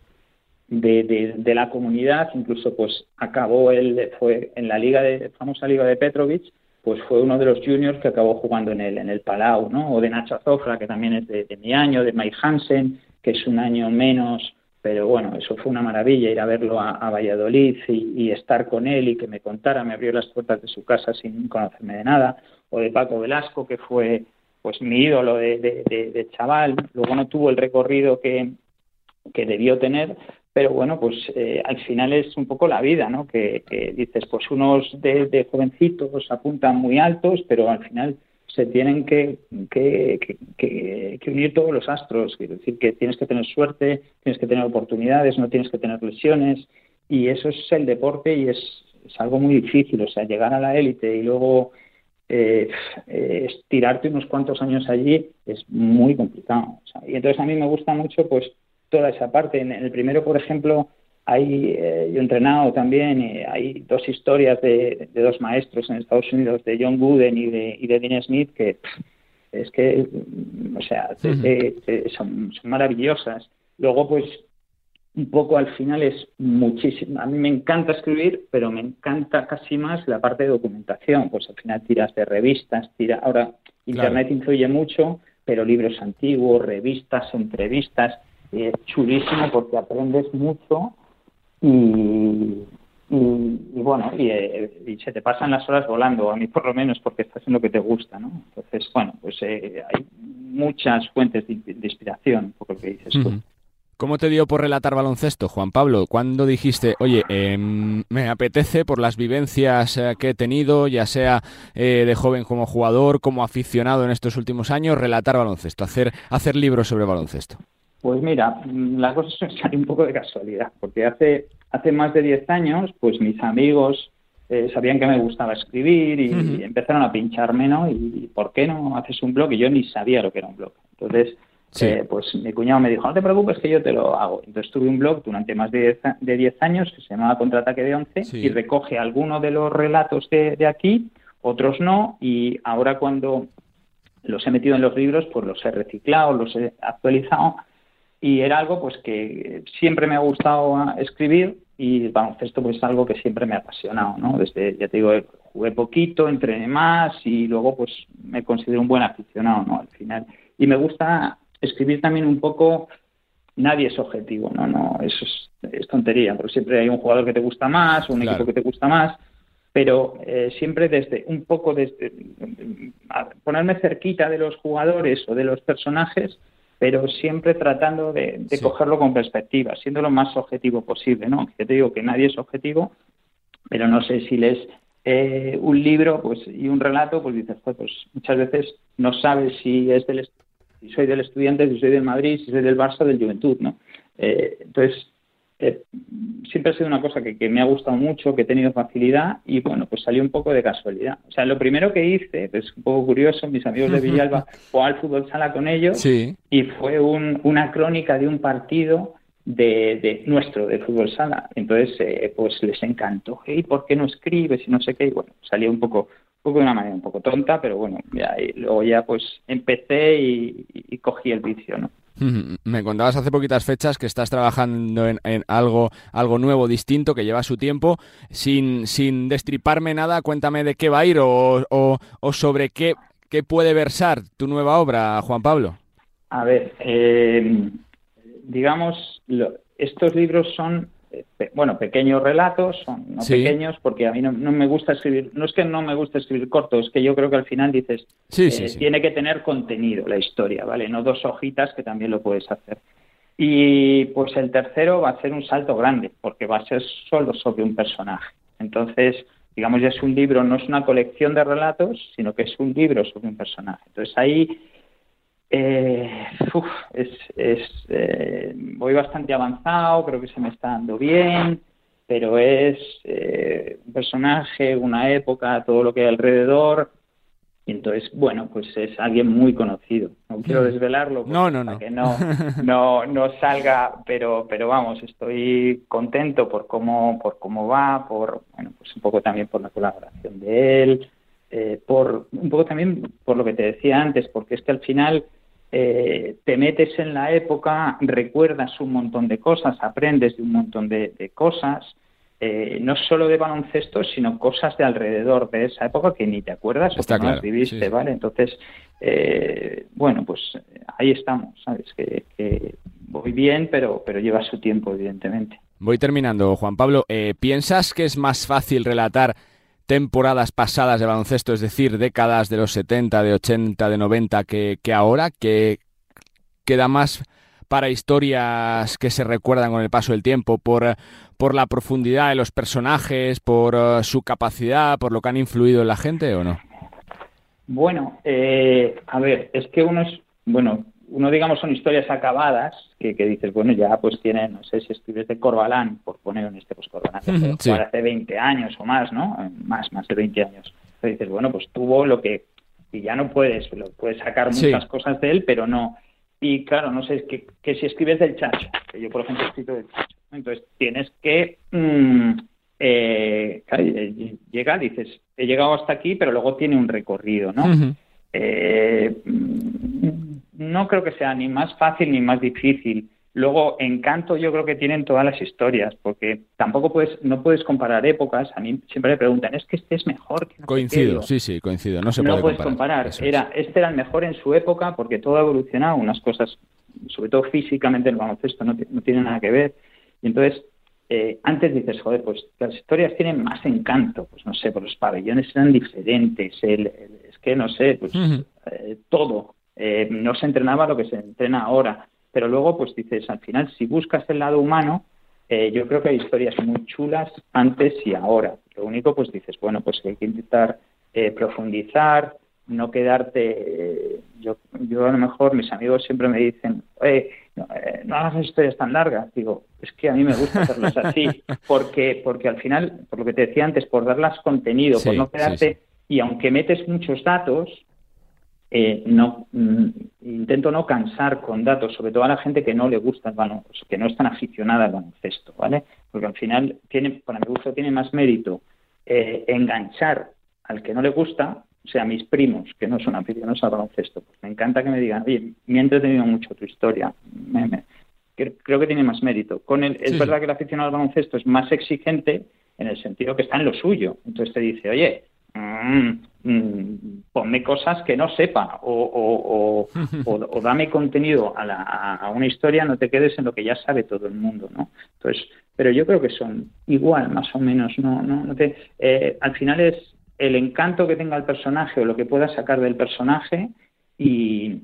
de, de, de la comunidad, incluso pues acabó él, fue en la liga de, famosa liga de Petrovic, pues fue uno de los juniors que acabó jugando en el, en el Palau, ¿no? O de Nacho Azofra, que también es de, mi año, de Mike Hansen, que es un año menos, pero bueno, eso fue una maravilla, ir a verlo a, Valladolid y, estar con él y que me contara, me abrió las puertas de su casa sin conocerme de nada, o de Paco Velasco, que fue pues mi ídolo de, de, de, de chaval, luego no tuvo el recorrido que, que debió tener, pero bueno, pues eh, al final es un poco la vida, ¿no? Que, que dices, pues unos de, jovencitos apuntan muy altos, pero al final se tienen que, que, que, que, unir todos los astros, quiero decir que tienes que tener suerte, tienes que tener oportunidades, no tienes que tener lesiones, y eso es el deporte y es, es algo muy difícil, o sea, llegar a la élite y luego eh, eh, estirarte unos cuantos años allí es muy complicado. O sea, y entonces a mí me gusta mucho, pues, toda esa parte. En el primero, por ejemplo, hay, eh, yo he entrenado también, eh, hay dos historias de, de, dos maestros en Estados Unidos, de John Gooden y de, y de Dean Smith, que pff, es que, o sea, uh -huh. son, son, maravillosas. Luego, pues, un poco al final es muchísimo. A mí me encanta escribir, pero me encanta casi más la parte de documentación. Pues al final tiras de revistas, tira. Ahora, Internet claro. influye mucho, pero libros antiguos, revistas, entrevistas es chulísimo porque aprendes mucho y, y, y bueno, y, y, se te pasan las horas volando, a mí por lo menos porque estás en lo que te gusta, ¿no? Entonces, bueno, pues eh, hay muchas fuentes de, inspiración, poco lo que dices tú. ¿Cómo te dio por relatar baloncesto, Juan Pablo? ¿Cuándo dijiste, oye, eh, me apetece por las vivencias eh, que he tenido, ya sea eh, de joven como jugador, como aficionado en estos últimos años, relatar baloncesto, hacer, hacer libros sobre baloncesto? Pues mira, la cosa salió un poco de casualidad, porque hace, hace más de 10 años, pues mis amigos eh, sabían que me gustaba escribir y, uh -huh. y, empezaron a pincharme, ¿no? Y ¿por qué no haces un blog? Y yo ni sabía lo que era un blog. Entonces, sí. eh, pues mi cuñado me dijo, no te preocupes que yo te lo hago. Entonces tuve un blog durante más de 10, años que se llamaba Contraataque de 11 sí. y recoge algunos de los relatos de, de aquí, otros no, y ahora cuando los he metido en los libros, pues los he reciclado, los he actualizado y era algo pues que siempre me ha gustado escribir y el baloncesto pues es algo que siempre me ha apasionado, ¿no? Desde, ya te digo, jugué poquito, entrené más y luego pues me considero un buen aficionado, ¿no? Al final. y me gusta escribir también un poco nadie es objetivo, no, no, eso es, tontería, porque siempre hay un jugador que te gusta más, un equipo que te gusta más, pero eh, siempre desde un poco desde ponerme cerquita de los jugadores o de los personajes, pero siempre tratando de, cogerlo con perspectiva, siendo lo más objetivo posible, ¿no? Que te digo que nadie es objetivo, pero no sé si lees eh, un libro pues y un relato, pues dices, pues muchas veces no sabes si es del si soy del estudiante, si soy del Madrid, si soy del Barça, del Juventud, ¿no? Eh, entonces eh, siempre ha sido una cosa que, me ha gustado mucho, que he tenido facilidad y bueno, pues salió un poco de casualidad. O sea, lo primero que hice, es un poco curioso, mis amigos de Villalba jugaba al fútbol sala con ellos y fue una crónica de un partido de, nuestro, de fútbol sala. Entonces, eh, pues les encantó. ¿Y por qué no escribes y no sé qué? Y bueno, salió un poco, un poco de una manera un poco tonta, pero bueno, ya, y luego ya pues empecé y, y cogí el vicio, ¿no? Me contabas hace poquitas fechas que estás trabajando en, algo, algo nuevo, distinto, que lleva su tiempo. Sin, sin destriparme nada, cuéntame de qué va a ir o, o, sobre qué, qué, puede versar tu nueva obra, Juan Pablo. A ver, eh, digamos, estos libros son bueno, pequeños relatos, son no pequeños, porque a mí no, me gusta escribir, no es que no me gusta escribir corto, es que yo creo que al final dices, eh, tiene que tener contenido la historia, ¿vale? No dos hojitas que también lo puedes hacer. Y pues el tercero va a ser un salto grande, porque va a ser solo sobre un personaje. Entonces, digamos, ya es un libro, no es una colección de relatos, sino que es un libro sobre un personaje. Entonces ahí eh, es, es eh, voy bastante avanzado, creo que se me está dando bien, pero es eh, un personaje, una época, todo lo que hay alrededor. Y entonces, bueno, pues es alguien muy conocido. No quiero mm. desvelarlo no, no, no. que no, no, no salga, pero, pero vamos, estoy contento por cómo, por cómo va, por, bueno, pues un poco también por la colaboración de él, eh, por un poco también por lo que te decía antes, porque es que al final eh, te metes en la época, recuerdas un montón de cosas, aprendes de un montón de, cosas, eh, no solo de baloncesto, sino cosas de alrededor de esa época que ni te acuerdas o que no viviste, ¿vale? Entonces, eh, bueno, pues ahí estamos, ¿sabes? Que, voy bien, pero, pero lleva su tiempo, evidentemente. Voy terminando, Juan Pablo. ¿Piensas que es más fácil relatar temporadas pasadas de baloncesto, es decir, décadas de los 70, de 80, de 90 que, que ahora, que queda más para historias que se recuerdan con el paso del tiempo, por, por la profundidad de los personajes, por uh, su capacidad, por lo que han influido en la gente o no? Bueno, eh, a ver, es que uno es, bueno, uno, digamos, son historias acabadas que, dices, bueno, ya pues tiene, no sé si escribes de Corbalán, por poner en este, pues Corbalán, hace 20 años o más, ¿no? Más, más de 20 años. Entonces dices, bueno, pues tuvo lo que, y ya no puedes, lo, puedes sacar muchas cosas de él, pero no. Y claro, no sé, que, que si escribes del Chacho, que yo por ejemplo escrito del Chacho, entonces tienes que, mm, eh, llega, dices, he llegado hasta aquí, pero luego tiene un recorrido, ¿no? eh, no creo que sea ni más fácil ni más difícil. Luego, encanto yo creo que tienen todas las historias, porque tampoco puedes, no puedes comparar épocas. A mí siempre me preguntan, ¿es que este es mejor? Que coincido, sí, sí, coincido. No se no puede puedes comparar. Era, Este era el mejor en su época porque todo ha evolucionado, unas cosas, sobre todo físicamente el baloncesto, no, no tiene nada que ver. Y entonces, eh, antes dices, joder, pues las historias tienen más encanto, pues no sé, pues los pabellones eran diferentes, es que no sé, pues eh, todo. Eh, no se entrenaba lo que se entrena ahora. Pero luego, pues dices, al final, si buscas el lado humano, eh, yo creo que hay historias muy chulas antes y ahora. Lo único, pues dices, bueno, pues hay que intentar eh, profundizar, no quedarte. yo, yo a lo mejor, mis amigos siempre me dicen, no, no, hagas historias tan largas. Digo, es que a mí me gusta hacerlas así, porque, porque al final, por lo que te decía antes, por darlas contenido, por no quedarte. Y aunque metes muchos datos, eh, no mm, intento no cansar con datos, sobre todo a la gente que no le gusta el baloncesto, que no es tan aficionada al baloncesto, ¿vale? Porque al final tiene, para mi gusto, tiene más mérito eh, enganchar al que no le gusta, o sea, a mis primos que no son aficionados al baloncesto, pues me encanta que me digan, oye, me ha entretenido mucho tu historia, creo que tiene más mérito. Con el, es verdad que el aficionado al baloncesto es más exigente en el sentido que está en lo suyo, entonces te dice, oye, Mm, mm, ponme cosas que no sepa o, o, dame contenido a, la, a, una historia, no te quedes en lo que ya sabe todo el mundo, ¿no? Entonces, pero yo creo que son igual, más o menos, no, no, no te, eh, al final es el encanto que tenga el personaje o lo que puedas sacar del personaje y,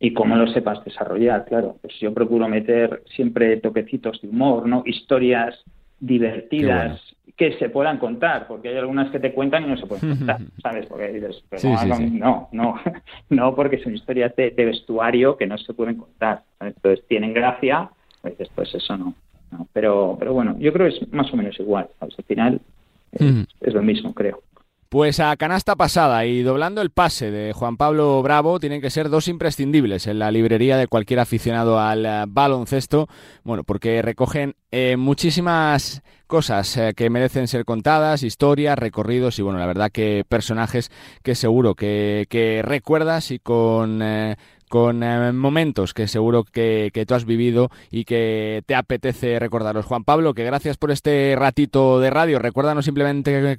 y cómo lo sepas desarrollar, claro. Pues yo procuro meter siempre toquecitos de humor, ¿no? Historias divertidas que se puedan contar, porque hay algunas que te cuentan y no se pueden contar, ¿sabes? Porque dices, no, no, no, porque son historias de, vestuario que no se pueden contar. Entonces tienen gracia, pues después eso no, Pero, pero bueno, yo creo que es más o menos igual, Al final es lo mismo, creo. Pues a canasta pasada y doblando el pase de Juan Pablo Bravo tienen que ser dos imprescindibles en la librería de cualquier aficionado al eh, baloncesto, bueno, porque recogen eh, muchísimas cosas eh, que merecen ser contadas, historias, recorridos y bueno, la verdad que personajes que seguro que, recuerdas y con... con momentos que seguro que, que, tú has vivido y que te apetece recordarlos. Juan Pablo, que gracias por este ratito de radio. Recuérdanos simplemente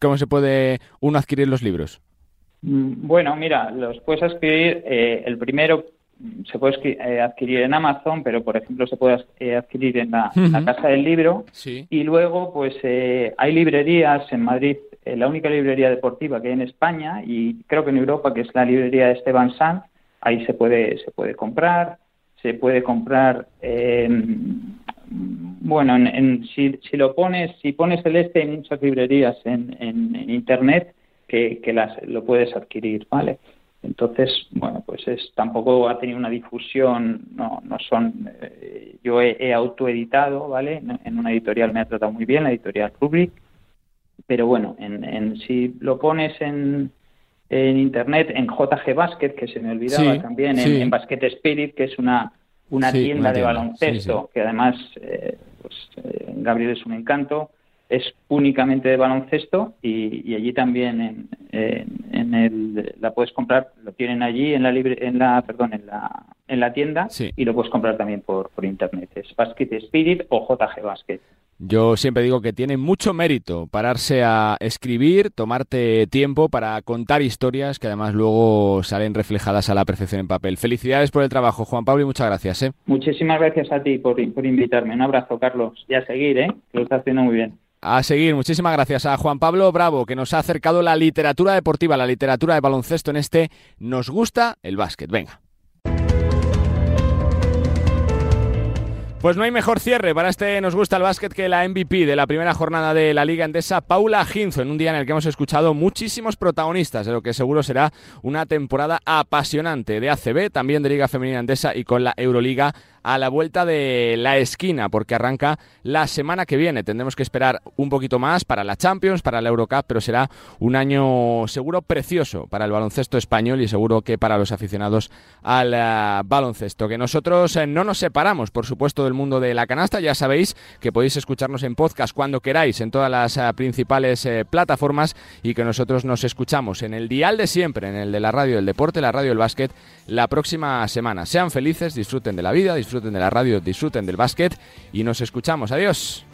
¿Cómo se puede uno adquirir los libros? Mm, bueno, mira, los puedes adquirir. Eh, el primero se puede eh, adquirir en Amazon, pero por ejemplo se puede eh, adquirir en la, Casa del Libro. Y luego, pues hay librerías en Madrid, la única librería deportiva que hay en España y creo que en Europa, que es la librería de Esteban Sanz. Ahí se puede se puede comprar. Se puede comprar. Bueno, en, si, si, lo pones, si pones el este, hay muchas librerías en, en, internet que, que, las, lo puedes adquirir, ¿vale? Entonces, bueno, pues es, tampoco ha tenido una difusión, no, no son, eh, yo he, autoeditado, ¿vale? En, una editorial me ha tratado muy bien, la editorial Rubric, pero bueno, en, en si lo pones en, en internet, en JG Basket, que se me olvidaba también, en, en Basket Spirit, que es una una tienda de baloncesto, que además eh, pues, eh, Gabriel es un encanto, es únicamente de baloncesto y, allí también en, en, el, la puedes comprar, lo tienen allí en la libre, en la perdón en la en la tienda y lo puedes comprar también por, por internet. Es Basket Spirit o JG Basket. Yo siempre digo que tiene mucho mérito pararse a escribir, tomarte tiempo para contar historias que además luego salen reflejadas a la perfección en papel. Felicidades por el trabajo, Juan Pablo, y muchas gracias. ¿eh? Muchísimas gracias a ti por, por invitarme. Un abrazo, Carlos. Y a seguir, ¿eh? que lo estás haciendo muy bien. A seguir, muchísimas gracias a Juan Pablo Bravo, que nos ha acercado la literatura deportiva, la literatura de baloncesto en este Nos gusta el básquet. Venga. Pues no hay mejor cierre para este Nos gusta el básquet que la MVP de la primera jornada de la Liga Endesa, Paula Ginzo, en un día en el que hemos escuchado muchísimos protagonistas de lo que seguro será una temporada apasionante de ACB, también de Liga Femenina Endesa y con la Euroliga a la vuelta de la esquina, porque arranca la semana que viene. Tendremos que esperar un poquito más para la Champions, para la Eurocup, pero será un año seguro precioso para el baloncesto español y seguro que para los aficionados al eh, baloncesto. Que nosotros eh, no nos separamos, por supuesto, del mundo de la canasta. Ya sabéis que podéis escucharnos en podcast cuando queráis en todas las eh, principales plataformas y que nosotros nos escuchamos en el dial de siempre, en el de la radio del deporte, la radio del básquet, la próxima semana. Sean felices, disfruten de la vida, disfruten de la radio, disfruten del básquet y nos escuchamos. Adiós.